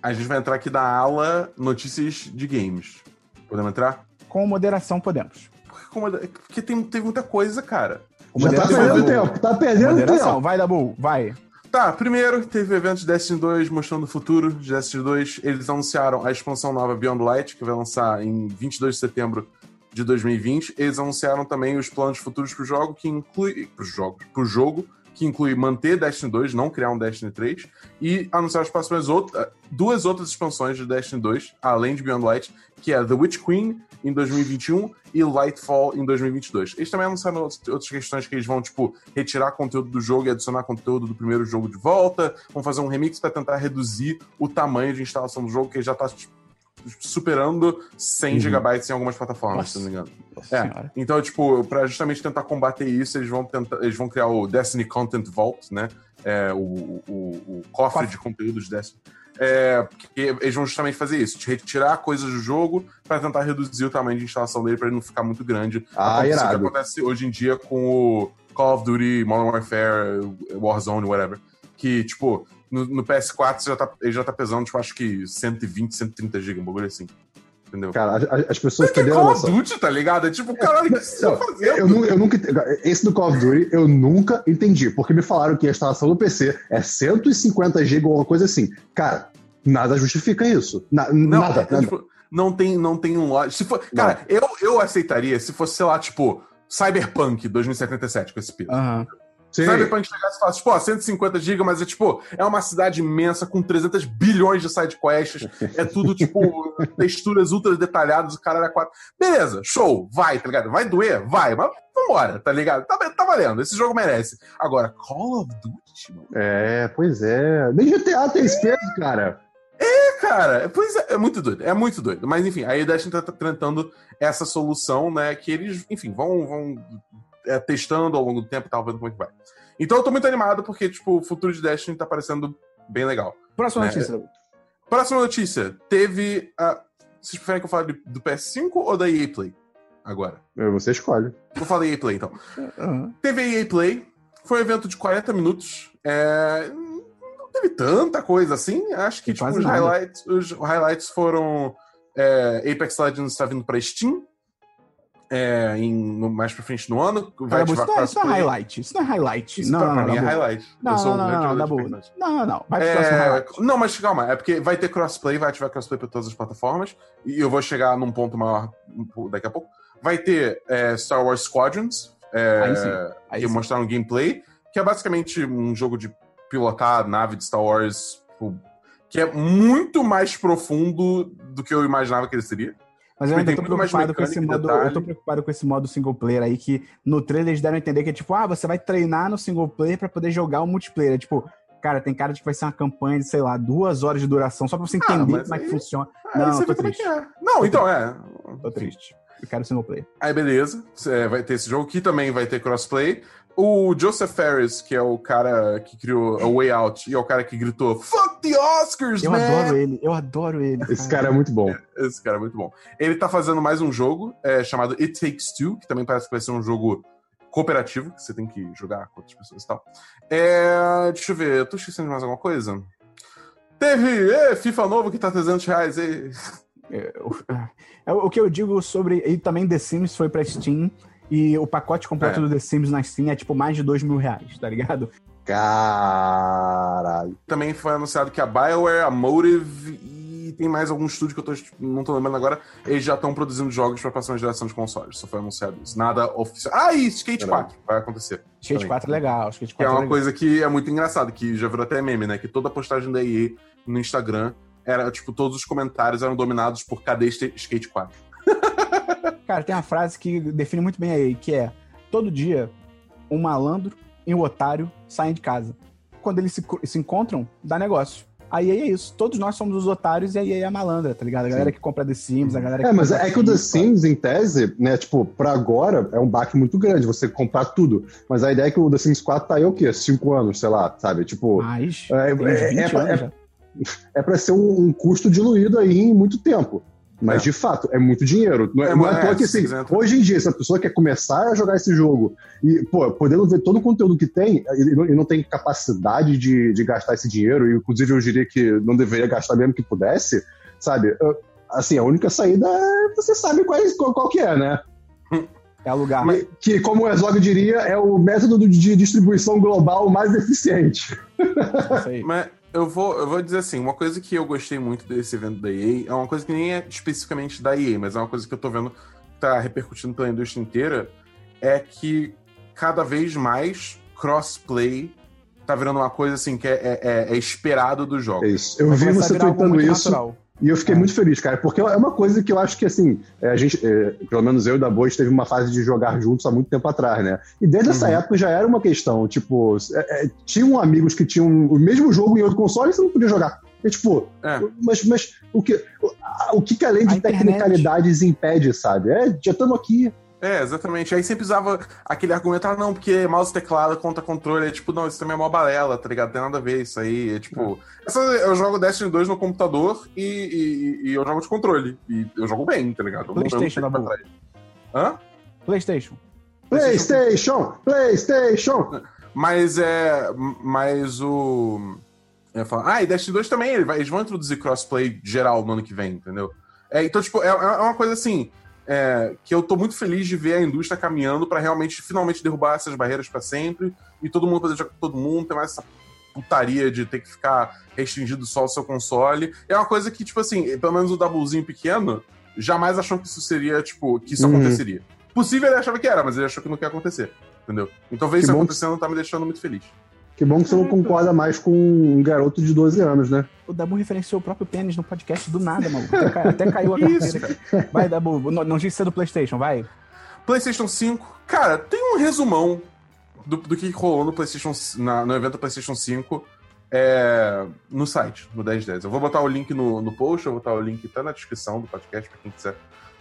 a gente vai entrar aqui na ala notícias de games. Podemos entrar? Com moderação, podemos. Porque, porque tem, teve muita coisa, cara. Já tá perdendo tempo, tá perdendo moderação. tempo. Vai, Dabu, vai. Tá, primeiro teve o evento de Destiny 2 mostrando o futuro de Destiny 2. Eles anunciaram a expansão nova Beyond Light, que vai lançar em 22 de setembro de 2020. Eles anunciaram também os planos futuros pro jogo, que inclui. Pro jogo, pro jogo, que inclui manter Destiny 2, não criar um Destiny 3, e anunciar as próximas outras, duas outras expansões de Destiny 2, além de Beyond Light, que é The Witch Queen em 2021 e Lightfall em 2022. Eles também anunciaram outras questões que eles vão, tipo, retirar conteúdo do jogo e adicionar conteúdo do primeiro jogo de volta, vão fazer um remix para tentar reduzir o tamanho de instalação do jogo, que já tá tipo, superando 100 uhum. gigabytes em algumas plataformas, Nossa. se não me engano. É. Então, tipo, para justamente tentar combater isso, eles vão tentar, eles vão criar o Destiny Content Vault, né? É, o, o, o cofre de conteúdos de Destiny. É, eles vão justamente fazer isso, retirar coisas do jogo para tentar reduzir o tamanho de instalação dele para ele não ficar muito grande. Ah, Isso que acontece hoje em dia com o Call of Duty, Modern Warfare, Warzone, whatever. Que, tipo, no, no PS4 já tá, ele já tá pesando, tipo, acho que 120, 130 GB, um bagulho assim. Entendeu? Cara, as pessoas perderam Call of Duty, tá ligado? É tipo, caralho, o que você tá fazendo? Eu, eu, nunca. Esse do Call of Duty eu nunca entendi, porque me falaram que a instalação do PC é 150 GB ou uma coisa assim. Cara, nada justifica isso. Na, não, nada. É, nada. Tipo, não tem, não tem um Se for, cara, eu, eu aceitaria se fosse, sei lá, tipo, Cyberpunk 2077 com esse peso. Uhum. Sim. Cyberpunk chegasse e falasse, tipo, ó, 150 GB, mas é tipo, é uma cidade imensa com 300 bilhões de sidequests, é tudo, tipo, [LAUGHS] texturas ultra detalhadas, o cara era quatro. Beleza, show, vai, tá ligado? Vai doer? Vai, mas vambora, tá ligado? Tá, tá valendo, esse jogo merece. Agora, Call of Duty, mano. É, pois é. Nem GTA tem esse peso, cara. É, cara, pois é, é muito doido, é muito doido. Mas enfim, aí a Destiny tá tentando essa solução, né? Que eles, enfim, vão, vão é, testando ao longo do tempo e tal, vendo como é que vai. Então eu tô muito animado porque, tipo, o futuro de Destiny tá parecendo bem legal. Próxima né? notícia. Próxima notícia. Teve. Uh, vocês preferem que eu fale do PS5 ou da EA Play? Agora. Você escolhe. Vou falar EA Play então. Uhum. Teve EA Play. Foi um evento de 40 minutos. É... Não teve tanta coisa assim. Acho que tipo, os, highlights, os highlights foram. É, Apex Legends está vindo para Steam é, em, no, mais pra frente no ano. Vai Cara, isso, não é, isso não é highlight. Isso não é highlight. Isso não, pra, não, mim é highlight. Não, não, não, não, não, não, não, Vai é. Não, mas calma, é porque vai ter crossplay, vai ativar crossplay pra todas as plataformas. E eu vou chegar num ponto maior daqui a pouco. Vai ter é, Star Wars Squadrons. É, aí sim. Aí que sim. mostraram gameplay. Que é basicamente um jogo de pilotar nave de Star Wars. Tipo, que é muito mais profundo do que eu imaginava que ele seria. Mas eu ainda tô preocupado com esse modo. Eu tô preocupado com esse modo single player aí, que no trailer eles deram a entender que é tipo, ah, você vai treinar no single player para poder jogar o multiplayer. É tipo, cara, tem cara de que vai ser uma campanha de, sei lá, duas horas de duração, só pra você ah, entender ah, como aí... é que funciona. Ah, não, tô é triste. É. Não, então é. Tô triste. Eu quero single player. Aí, beleza. Vai ter esse jogo que também vai ter crossplay. O Joseph Ferris, que é o cara que criou A Way Out, e é o cara que gritou Fuck the Oscars, eu man! Eu adoro ele, eu adoro ele. Cara. Esse cara é muito bom. Esse cara é muito bom. Ele tá fazendo mais um jogo é, chamado It Takes Two, que também parece que vai ser um jogo cooperativo, que você tem que jogar com outras pessoas e tal. É, deixa eu ver, eu tô esquecendo de mais alguma coisa? Teve é, FIFA novo que tá 300 reais. É, é, o que eu digo sobre. E também The Sims foi pra Steam. E o pacote completo é. do The Sims na Steam é tipo mais de dois mil reais, tá ligado? Caralho. Também foi anunciado que a BioWare, a Motive e tem mais algum estúdio que eu tô, tipo, não tô lembrando agora, eles já estão produzindo jogos pra próxima geração de consoles. Só foi anunciado isso. Nada oficial. Ah, e Skate Caramba. 4 vai acontecer. Skate também. 4 é legal. Skate 4 que é uma é coisa que é muito engraçada, que já virou até meme, né? Que toda postagem da EA no Instagram era, tipo, todos os comentários eram dominados por cadê Skate 4? Cara, tem uma frase que define muito bem aí, que é: todo dia um malandro e um otário saem de casa. Quando eles se, se encontram, dá negócio. Aí é isso. Todos nós somos os otários e aí é a malandra, tá ligado? A galera Sim. que compra The Sims, a galera que. É, mas é que o The Sims, em tese, né, tipo, pra agora é um baque muito grande você comprar tudo. Mas a ideia é que o The Sims 4 tá aí o quê? Cinco anos, sei lá, sabe? Tipo. Mais? É, é, é, é, é pra ser um, um custo diluído aí em muito tempo. Mas, é. de fato, é muito dinheiro. Não é, é, não é, é que, assim, hoje em dia, se a pessoa quer começar a jogar esse jogo e, pô, podendo ver todo o conteúdo que tem e não, e não tem capacidade de, de gastar esse dinheiro, e inclusive eu diria que não deveria gastar mesmo que pudesse, sabe? Assim, a única saída é você sabe qual, qual, qual que é, né? É alugar. Mas, que, como o Herzog diria, é o método de distribuição global mais eficiente. Isso aí. Mas eu vou, eu vou dizer assim, uma coisa que eu gostei muito desse evento da EA é uma coisa que nem é especificamente da EA, mas é uma coisa que eu tô vendo que tá repercutindo pela indústria inteira, é que cada vez mais crossplay tá virando uma coisa assim que é, é, é, é esperado dos jogos. É isso. Eu vi você tweetando isso. Natural. E eu fiquei é. muito feliz, cara, porque é uma coisa que eu acho que, assim, é, a gente, é, pelo menos eu e da Boa, teve uma fase de jogar juntos há muito tempo atrás, né? E desde uhum. essa época já era uma questão, tipo, é, é, tinham amigos que tinham o mesmo jogo em outro console e você não podia jogar. E, tipo, mas, mas o que, o, o que, que além de a tecnicalidades internet. impede, sabe? É, já estamos aqui, é, exatamente. Aí sempre usava aquele argumento, ah, não, porque mouse teclado contra controle. É tipo, não, isso também é uma balela, tá ligado? Tem nada a ver isso aí. É tipo. É. Essa, eu jogo Destiny 2 no computador e, e, e, eu jogo de controle. E eu jogo bem, tá ligado? PlayStation na boa. Hã? PlayStation. PlayStation! PlayStation! Mas é. Mas o. Eu falo, ah, e Destiny 2 também, eles vão introduzir crossplay geral no ano que vem, entendeu? É, então, tipo, é, é uma coisa assim é, que eu tô muito feliz de ver a indústria caminhando para realmente, finalmente, derrubar essas barreiras para sempre e todo mundo poder jogar com todo mundo, ter mais essa putaria de ter que ficar restringido só ao seu console. É uma coisa que, tipo assim, pelo menos o Doublezinho pequeno jamais achou que isso seria, tipo, que isso uhum. aconteceria. Possível ele achava que era, mas ele achou que não ia acontecer. Entendeu? Então ver isso acontecendo que... tá me deixando muito feliz. Que bom que você não concorda mais com um garoto de 12 anos, né? O Dabu referenciou o próprio pênis no podcast do nada, mano. Até, até caiu a [LAUGHS] carteira. Vai, Dabu, notícia do PlayStation, vai. PlayStation 5. Cara, tem um resumão do, do que rolou no PlayStation na, no evento PlayStation 5 é, no site, no 1010. Eu vou botar o link no, no post, eu vou botar o link tá na descrição do podcast para quem quiser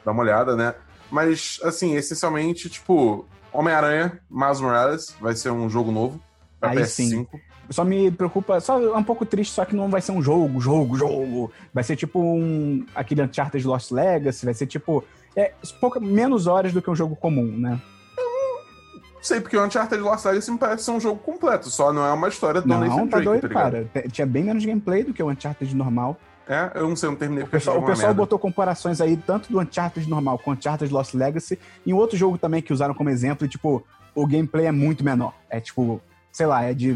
dar uma olhada, né? Mas, assim, essencialmente, tipo, Homem-Aranha, Miles Morales, vai ser um jogo novo pra Aí PS5. sim. Só me preocupa, só é um pouco triste, só que não vai ser um jogo, jogo, jogo. Vai ser tipo um aquele Uncharted Lost Legacy, vai ser tipo é pouca, menos horas do que um jogo comum, né? Não sei, porque o Uncharted Lost Legacy me parece ser um jogo completo, só não é uma história do Não, Nathan tá Drake, doido, tá cara. Tinha bem menos gameplay do que o Uncharted normal. É, eu não sei, eu não terminei O pessoal, o pessoal merda. botou comparações aí, tanto do Uncharted normal com o Uncharted Lost Legacy, e um outro jogo também que usaram como exemplo, e, tipo, o gameplay é muito menor. É tipo, sei lá, é de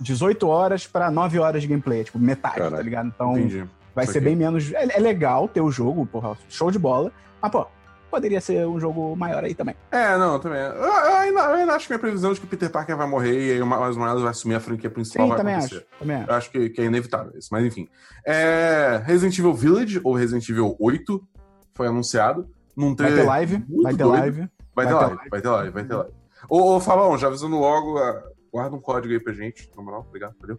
18 horas pra 9 horas de gameplay, é tipo metade, Caralho. tá ligado? Então Entendi. vai Isso ser aqui. bem menos. É, é legal ter o jogo, porra, show de bola. Mas, pô, poderia ser um jogo maior aí também. É, não, também. Eu, eu ainda, eu ainda acho que minha previsão de que o Peter Parker vai morrer e aí o Miles Morales vai assumir a franquia principal Sim, vai também acontecer. acho. Também acho. Eu acho que, que é inevitável isso, mas enfim. É, Resident Evil Village, ou Resident Evil 8, foi anunciado. Num Vai ter live, vai ter live. Vai, Vai ter live. vai ter live, vai ter live. Ô, ô Fabão, já avisando logo, ah, guarda um código aí pra gente, na moral, obrigado, valeu.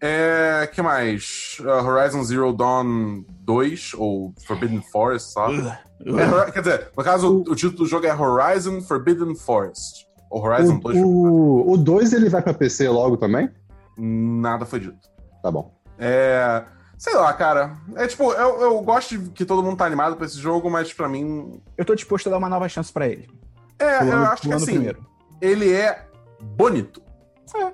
É, que mais? Ah, Horizon Zero Dawn 2, ou Forbidden Forest, sabe? É, quer dizer, no caso, o, o título do jogo é Horizon Forbidden Forest. Ou Horizon 2, O 2 ele vai pra PC logo também? nada foi dito. Tá bom. É. Sei lá, cara. É tipo, eu, eu gosto de que todo mundo tá animado pra esse jogo, mas pra mim. Eu tô disposto a dar uma nova chance pra ele. É, eu acho que assim, primeiro. ele é bonito. É.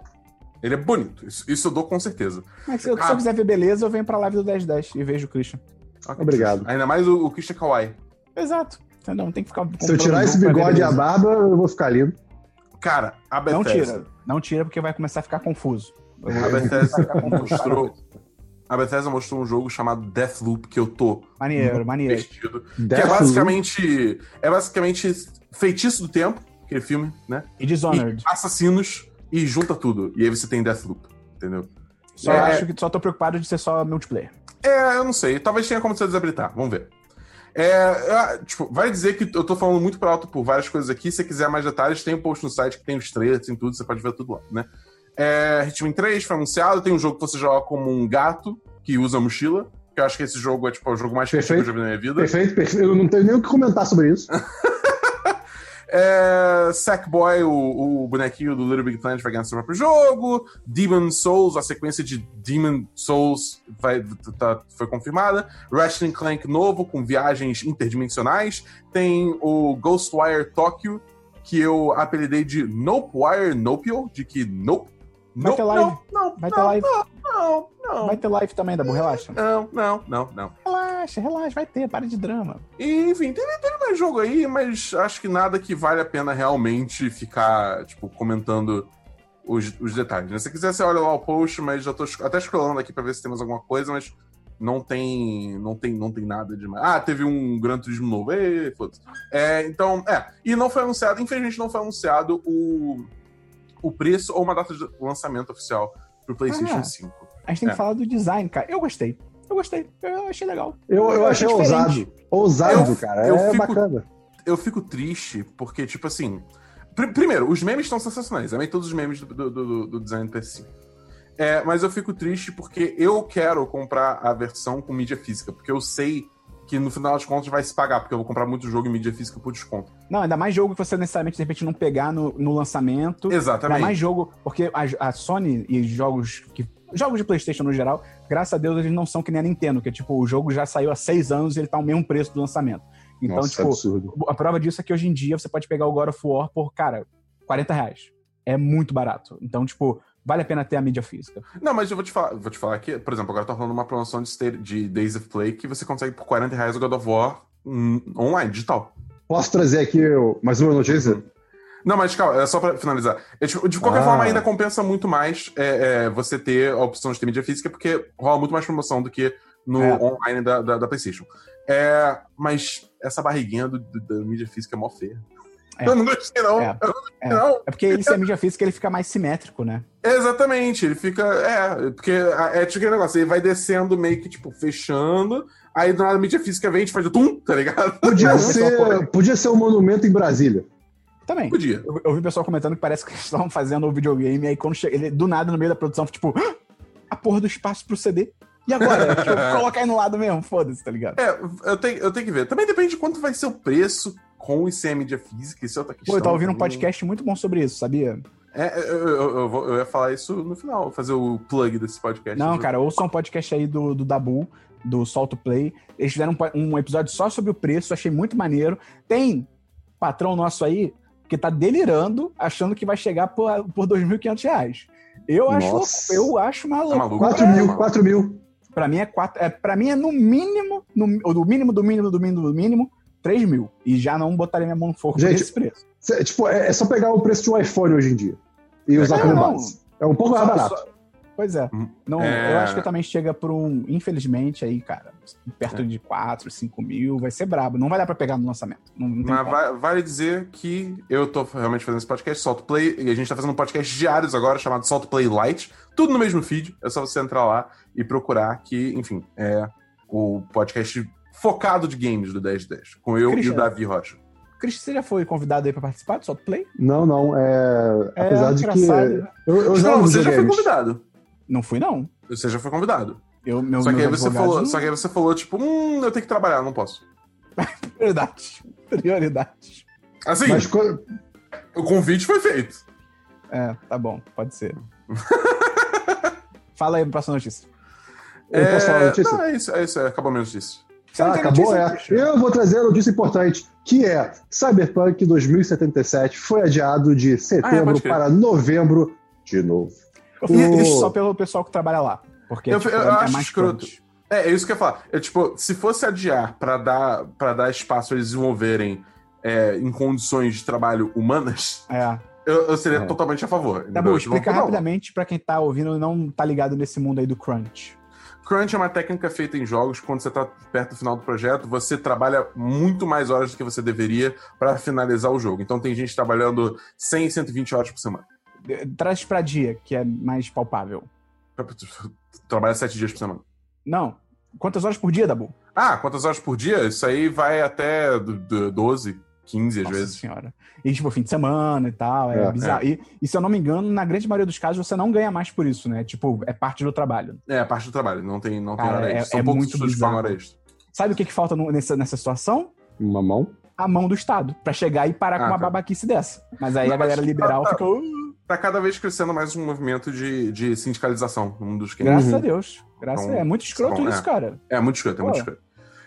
Ele é bonito. Isso, isso eu dou com certeza. Mas se eu, se Ah. eu quiser ver beleza, eu venho pra live do 1010 e vejo o Christian. Ok, Obrigado. justo. Ainda mais o, o Christian Kawaii. Exato. Entendeu? Não tem que ficar. Se eu tirar esse bigode e a barba, eu vou ficar lindo. Cara, a Não Bethesda. tira. Não tira porque vai começar a ficar confuso. A Bethesda mostrou. A Bethesda mostrou um jogo chamado Deathloop que eu tô Maneiro, maneiro. vestido. Que é basicamente. É basicamente Feitiço do Tempo, aquele filme, né? E Dishonored. E assassinos e junta tudo. E aí você tem Deathloop, entendeu? Só É. acho que só tô preocupado de ser só multiplayer. É, eu não sei. Talvez tenha como você desabilitar. Vamos ver. É, eu- tipo, vai dizer que eu tô falando muito por alto por várias coisas aqui. Se você quiser mais detalhes, tem um post no site que tem os trailers e tudo, você pode ver tudo lá, né? É, Hitman 3 foi anunciado, tem um jogo que você joga como um gato que usa mochila. Que eu acho que esse jogo é tipo, o jogo mais criativo que eu já vi na minha vida. Perfeito, perfeito. Eu não tenho nem o que comentar sobre isso. [LAUGHS] É, Sackboy, o, o bonequinho do Little Big Planet, vai ganhar seu próprio jogo. Demon Souls, a sequência de Demon Souls vai, tá- foi confirmada. Ratchet Clank novo, com viagens interdimensionais. Tem o Ghostwire Tokyo, que eu apelidei de Nopewire Nopio, de que Nope. Vai Nope, ter live. Não, não, Vai ter não, live. Não, não, Vai ter live também, Dabu, relaxa. não, não, não, não. Relaxa, relaxa, vai ter, para de drama. E, enfim, tem, tem mais jogo aí, mas acho que nada que vale a pena realmente ficar, tipo, comentando os, os detalhes. né? Se quiser, você olha lá o post, mas já tô até scrollando aqui pra ver se temos alguma coisa, mas não tem, não tem, não tem nada demais. Ah, teve um Gran Turismo novo, Ê, foda-se. É, então, é, e não foi anunciado, infelizmente não foi anunciado o, o preço ou uma data de lançamento oficial pro PlayStation Ah. 5. A gente tem É. que falar do design, cara. Eu gostei. Eu gostei. Eu achei legal. Eu, eu achei diferente. ousado. Ousado, Eu- cara. eu é fico- bacana. eu fico triste porque, tipo assim. pr- primeiro, os memes estão sensacionais. Amei todos os memes do, do, do- do design do PS5. É, mas eu fico triste porque eu quero comprar a versão com mídia física, porque eu sei que no final das contas vai se pagar, porque eu vou comprar muito jogo em mídia física por desconto. Não, ainda mais jogo que você necessariamente, de repente, não pegar no, no lançamento. Ainda Exatamente. mais jogo, porque a, a Sony e jogos que. Jogos de Playstation no geral, graças a Deus, eles não são que nem a Nintendo, que tipo, o jogo já saiu há seis anos e ele tá ao mesmo preço do lançamento. Então, Nossa, tipo, absurdo. a prova disso é que hoje em dia você pode pegar o God of War por, cara, 40 reais. É muito barato. Então, tipo, vale a pena ter a mídia física. Não, mas eu vou te falar, vou te falar aqui, por exemplo, agora tá rolando uma promoção de, State- de Days of Play que você consegue por 40 reais o God of War hum, online, digital. Posso trazer aqui mais uma notícia? Não, mas calma, é só pra finalizar. É, tipo, de qualquer Ah. forma, ainda compensa muito mais é, é, você ter a opção de ter mídia física, porque rola muito mais promoção do que no É. online da, da, da PlayStation. É, mas essa barriguinha do, do- da mídia física é mó feia. É. Eu não gostei, não. É. Eu não gostei, É, não. é porque ele ser mídia física, ele fica mais simétrico, né? Exatamente, ele fica. É, porque é tipo aquele negócio, ele vai descendo meio que, tipo, fechando, aí do nada a mídia física vem e faz o tum, tá ligado? Podia Não, ser, podia ser um monumento em Brasília. Também. Podia. Eu, eu vi o pessoal comentando que parece que eles estavam fazendo o videogame, aí quando chega, ele do nada no meio da produção, tipo, "Ah!" porra do espaço pro CD. E agora? [LAUGHS] tipo, colocar aí no lado mesmo, foda-se, tá ligado? É, eu tenho, eu tenho que ver. Também depende de quanto vai ser o preço com isso em mídia física, isso é outra questão. Pô, eu tava ouvindo um também. podcast muito bom sobre isso, sabia? É, eu, eu, eu vou- eu ia falar isso no final, fazer o plug desse podcast. Não, cara, ouça um podcast aí do, do Dabu, do Solto Play. Eles fizeram um, um episódio só sobre o preço, achei muito maneiro. Tem patrão nosso aí que tá delirando, achando que vai chegar por, por 2.500 reais. Eu acho, eu acho maluco. Tá maluco? 4 mil, 4 mil. Pra mim é quatro. É, pra mim é no mínimo, no, do mínimo, do mínimo, do mínimo, do mínimo, 3 mil. E já não botaria minha mão no fogo por Gente, esse preço. Cê- tipo, é, é só pegar o preço de um iPhone hoje em dia e usar É, como base. É um pouco mais barato. só- Pois é. Hum, Não, é. Eu acho que também chega por um. Infelizmente, aí, cara, perto É. de 4, 5 mil, vai ser brabo. Não vai dar pra pegar no lançamento. Não, não Mas vai- vale dizer que eu tô realmente fazendo esse podcast, Solto Play, e a gente tá fazendo um podcast diários agora, chamado Solto Play Light, tudo no mesmo feed, é só você entrar lá e procurar que, enfim, é o podcast focado de games do 1010, com eu e o Davi Rocha. Cris, você já foi convidado aí pra participar do Solto Play? Não, não. É... É Apesar de que. engraçado. Eu, eu Não, você já foi convidado. Não fui, não. Você já foi convidado. Eu, meu, só, que aí você falou, não- só que aí você falou, tipo, hum, eu tenho que trabalhar, não posso. [LAUGHS] Prioridades. Prioridades. Assim, Mas co- o convite foi feito. É, tá bom, pode ser. [LAUGHS] Fala aí, próxima notícia. posso falar a notícia? Não, é isso, é isso, é, acabou a minha notícia. Ah, acabou, notícia, é. Eu vou trazer a notícia importante, que é Cyberpunk 2077 foi adiado de Ah, é, setembro pode crer. para novembro de novo. Eu fiz isso só pelo pessoal que trabalha lá. Porque Eu- tipo, eu é, acho mais escroto. É, é isso que eu ia falar. É, tipo, se fosse adiar pra dar, pra dar espaço a eles desenvolverem é, em condições de trabalho humanas, É. eu, eu seria É. totalmente a favor. Tá bom, Tipo, explica não. rapidamente pra quem tá ouvindo e não tá ligado nesse mundo aí do crunch. Crunch é uma técnica feita em jogos quando você tá perto do final do projeto, você trabalha muito mais horas do que você deveria pra finalizar o jogo. Então tem gente trabalhando 100, 120 horas por semana. Traz pra dia, que é mais palpável. Trabalha 7 dias por semana. Não. Quantas horas por dia, Dabu? Ah, quantas horas por dia? Isso aí vai até do- do 12, 15 às Nossa vezes. senhora. E, tipo, fim de semana e tal, é, É, bizarro. E, e, se eu não me engano, na grande maioria dos casos, você não ganha mais por isso, né? Tipo, é parte do trabalho. É, a parte do trabalho, não tem, não tem Cara, hora é- extra. São é poucos muito estudos bizarro. hora extra. Sabe o que, que falta no- nessa, nessa situação? Uma mão? A mão do Estado, pra chegar e parar com Ah, uma tá. babaquice dessa. Mas aí Não, a galera mas- liberal tá, tá. fica. "Uh", Tá cada vez crescendo mais um movimento de, de sindicalização no mundo dos games. graças Uhum. a Deus. Graças Então, a... É muito escroto bom, isso, é. cara. É muito escroto, é muito escroto.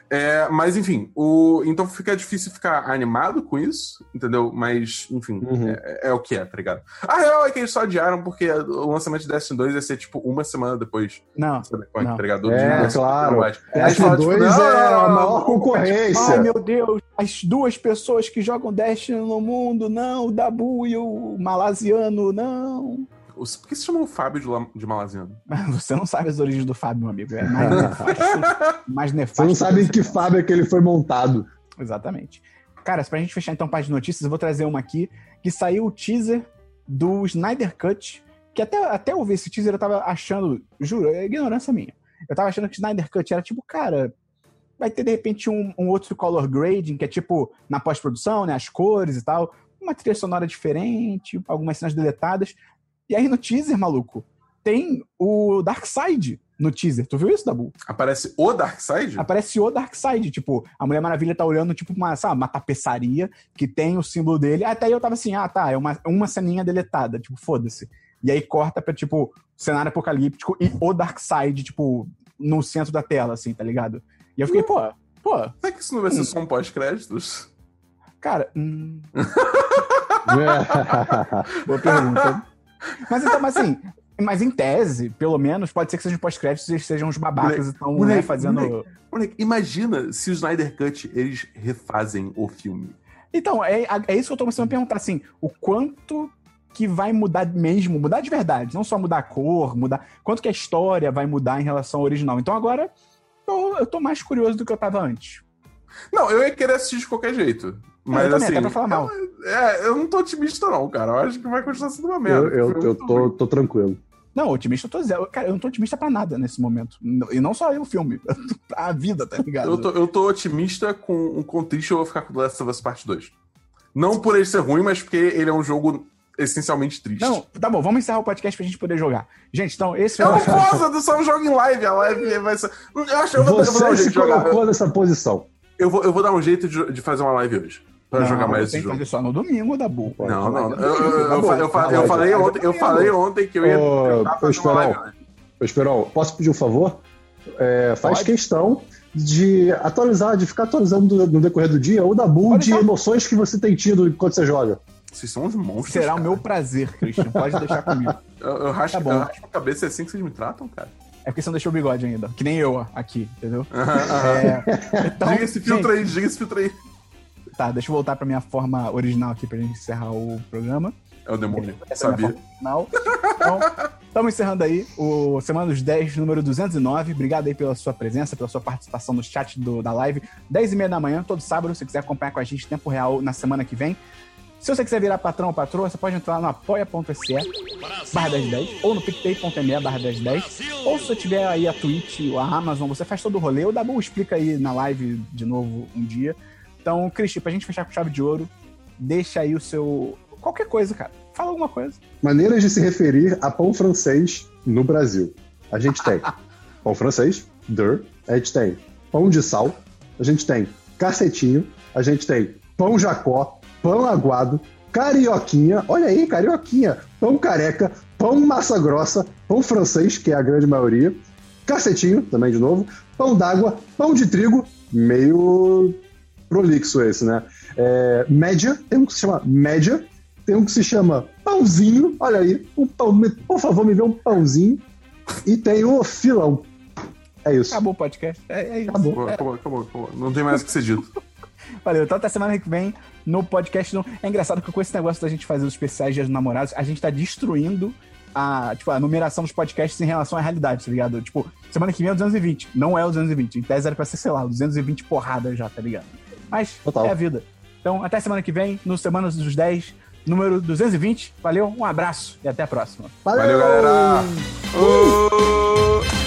É, mas enfim, o, então fica difícil ficar animado com isso, entendeu? Mas, enfim, Uhum. é, é o que é, tá ligado? A real é que eles só adiaram porque o lançamento de Destiny 2 ia ser tipo uma semana depois Não. do Cyberpunk, Não. tá ligado? É, De- claro. Destiny falam, tipo, 2 não, é a não, maior concorrência. Ai, meu Deus, as duas pessoas que jogam Destiny no mundo, não, o Dabu e o Malasiano, não. Os- Por que se chama o Fábio de, La- de Malaziano? [LAUGHS] Você não sabe as origens do Fábio, meu amigo. É [LAUGHS] mais nefasto. mais nefasto Você não sabe em que pensa. fábrica ele foi montado. Exatamente. Cara, pra gente fechar então a página de notícias, eu vou trazer uma aqui que saiu o teaser do Snyder Cut, que até, até eu ver esse teaser eu tava achando, juro, é ignorância minha. Eu tava achando que o Snyder Cut era tipo, cara, vai ter de repente um, um outro color grading, que é tipo na pós-produção, né, as cores e tal, uma trilha sonora diferente, algumas cenas deletadas. E aí no teaser, maluco, tem o Darkseid no teaser. Tu viu isso, Dabu? Aparece o Darkseid? aparece o Darkseid, tipo, a Mulher Maravilha tá olhando, tipo, uma, sabe, uma tapeçaria que tem o símbolo dele. Até aí eu tava assim, ah, tá, é uma, uma ceninha deletada, tipo, foda-se. E aí corta pra, tipo, cenário apocalíptico e o Darkseid, tipo, no centro da tela, assim, tá ligado? E eu fiquei, pô, pô, Será que isso não vai ser Hum. só um pós-créditos? cara, hum, [LAUGHS] boa pergunta. Mas então, mas assim, mas em tese, pelo menos, pode ser que sejam pós-créditos e eles sejam uns babacas e estão, né, fazendo... moleque. Moleque, imagina se o Snyder Cut eles refazem o filme. Então, é, é isso que eu tô começando a perguntar, assim, o quanto que vai mudar mesmo, mudar de verdade, não só mudar a cor, mudar, quanto que a história vai mudar em relação ao original. Então agora eu, eu tô mais curioso do que eu tava antes. Não, eu ia querer assistir de qualquer jeito. Mas eu também, assim. falar mal. É, eu não tô otimista, não, cara. Eu acho que vai continuar sendo uma merda. eu eu, Foi eu tô, tô tranquilo. Não, otimista eu tô zero. Cara, eu não tô otimista pra nada nesse momento. E não só eu, o filme. [LAUGHS] a vida, tá ligado? Eu tô, eu tô otimista com, com triste eu vou ficar com The Last of Us Part 2. Não por ele ser ruim, mas porque ele é um jogo essencialmente triste. Não, tá bom, vamos encerrar o podcast pra gente poder jogar. Gente, então, esse Eu não posso, eu só jogo em live. A live vai ser. Eu acho que eu vou, eu vou dar um Você jeito se de jogar. colocou nessa posição. Eu vou, eu vou dar um jeito de, de fazer uma live hoje. Pra jogar mais tem esse que jogo. fazer só no domingo, Dabu. Não, não. Mas Eu, eu, eu, eu, bom, fa- eu, falei ontem, eu falei ontem que eu ia. Ô. Ô, Esperão, posso pedir um favor? É, faz Pode. questão de atualizar, de ficar atualizando no decorrer do dia o Dabu Pode de emoções que você tem tido enquanto você joga. Vocês são uns monstros. Será o cara. meu prazer, Christian. Pode deixar comigo. Eu, eu, Tá bom. eu a cabeça, é assim que vocês me tratam, cara. É porque você não deixou o bigode ainda. Que nem eu aqui, entendeu? Aham, aham. É, então, Diga esse filtro gente, aí, diga esse filtro aí. Tá, deixa eu voltar pra minha forma original aqui pra gente encerrar o programa. É o demônio. Essa é Sabia. original. Então, estamos encerrando aí o Semana dos 10, número 209. Obrigado aí pela sua presença, pela sua participação no chat do- da live. 10 e meia da manhã, todo sábado, se você quiser acompanhar com a gente em tempo real na semana que vem. Se você quiser virar patrão ou patroa, você pode entrar lá no apoia.se barra 1010 ou no picpay.me barra 1010 ou se você tiver aí a Twitch ou a Amazon, você faz todo o rolê. O Dabu explica aí na live de novo um dia. Então, Cristi, pra gente fechar com chave de ouro, deixa aí o seu... Qualquer coisa, cara. Fala alguma coisa. Maneiras de se referir a pão francês no Brasil. A gente tem [LAUGHS] pão francês, der. A gente tem pão de sal. A gente tem cacetinho. A gente tem pão jacó, pão aguado, carioquinha. Olha aí, carioquinha. Pão careca, pão massa grossa, pão francês, que é a grande maioria. Cacetinho, também de novo. Pão d'água, pão de trigo, meio prolixo esse, né? É, média, tem um que se chama média, tem um que se chama pãozinho, olha aí, um pão, por favor, me dê um pãozinho. E tem o filão. É isso. Acabou o podcast. É, é isso. Acabou, acabou, acabou, acabou. Não tem mais o que ser dito. Valeu. Então até semana que vem no podcast. É engraçado que com esse negócio da gente fazer os especiais Dias dos Namorados, a gente tá destruindo a, tipo, a numeração dos podcasts em relação à realidade, tá ligado? Tipo, semana que vem é o 220. Não é o 220. Em tese era pra ser, sei lá, 220 porrada já, tá ligado? Mas Total. é a vida. Então, até semana que vem, no Semanas dos 10, número 220. Valeu, um abraço e até a próxima. Valeu, galera! Ô!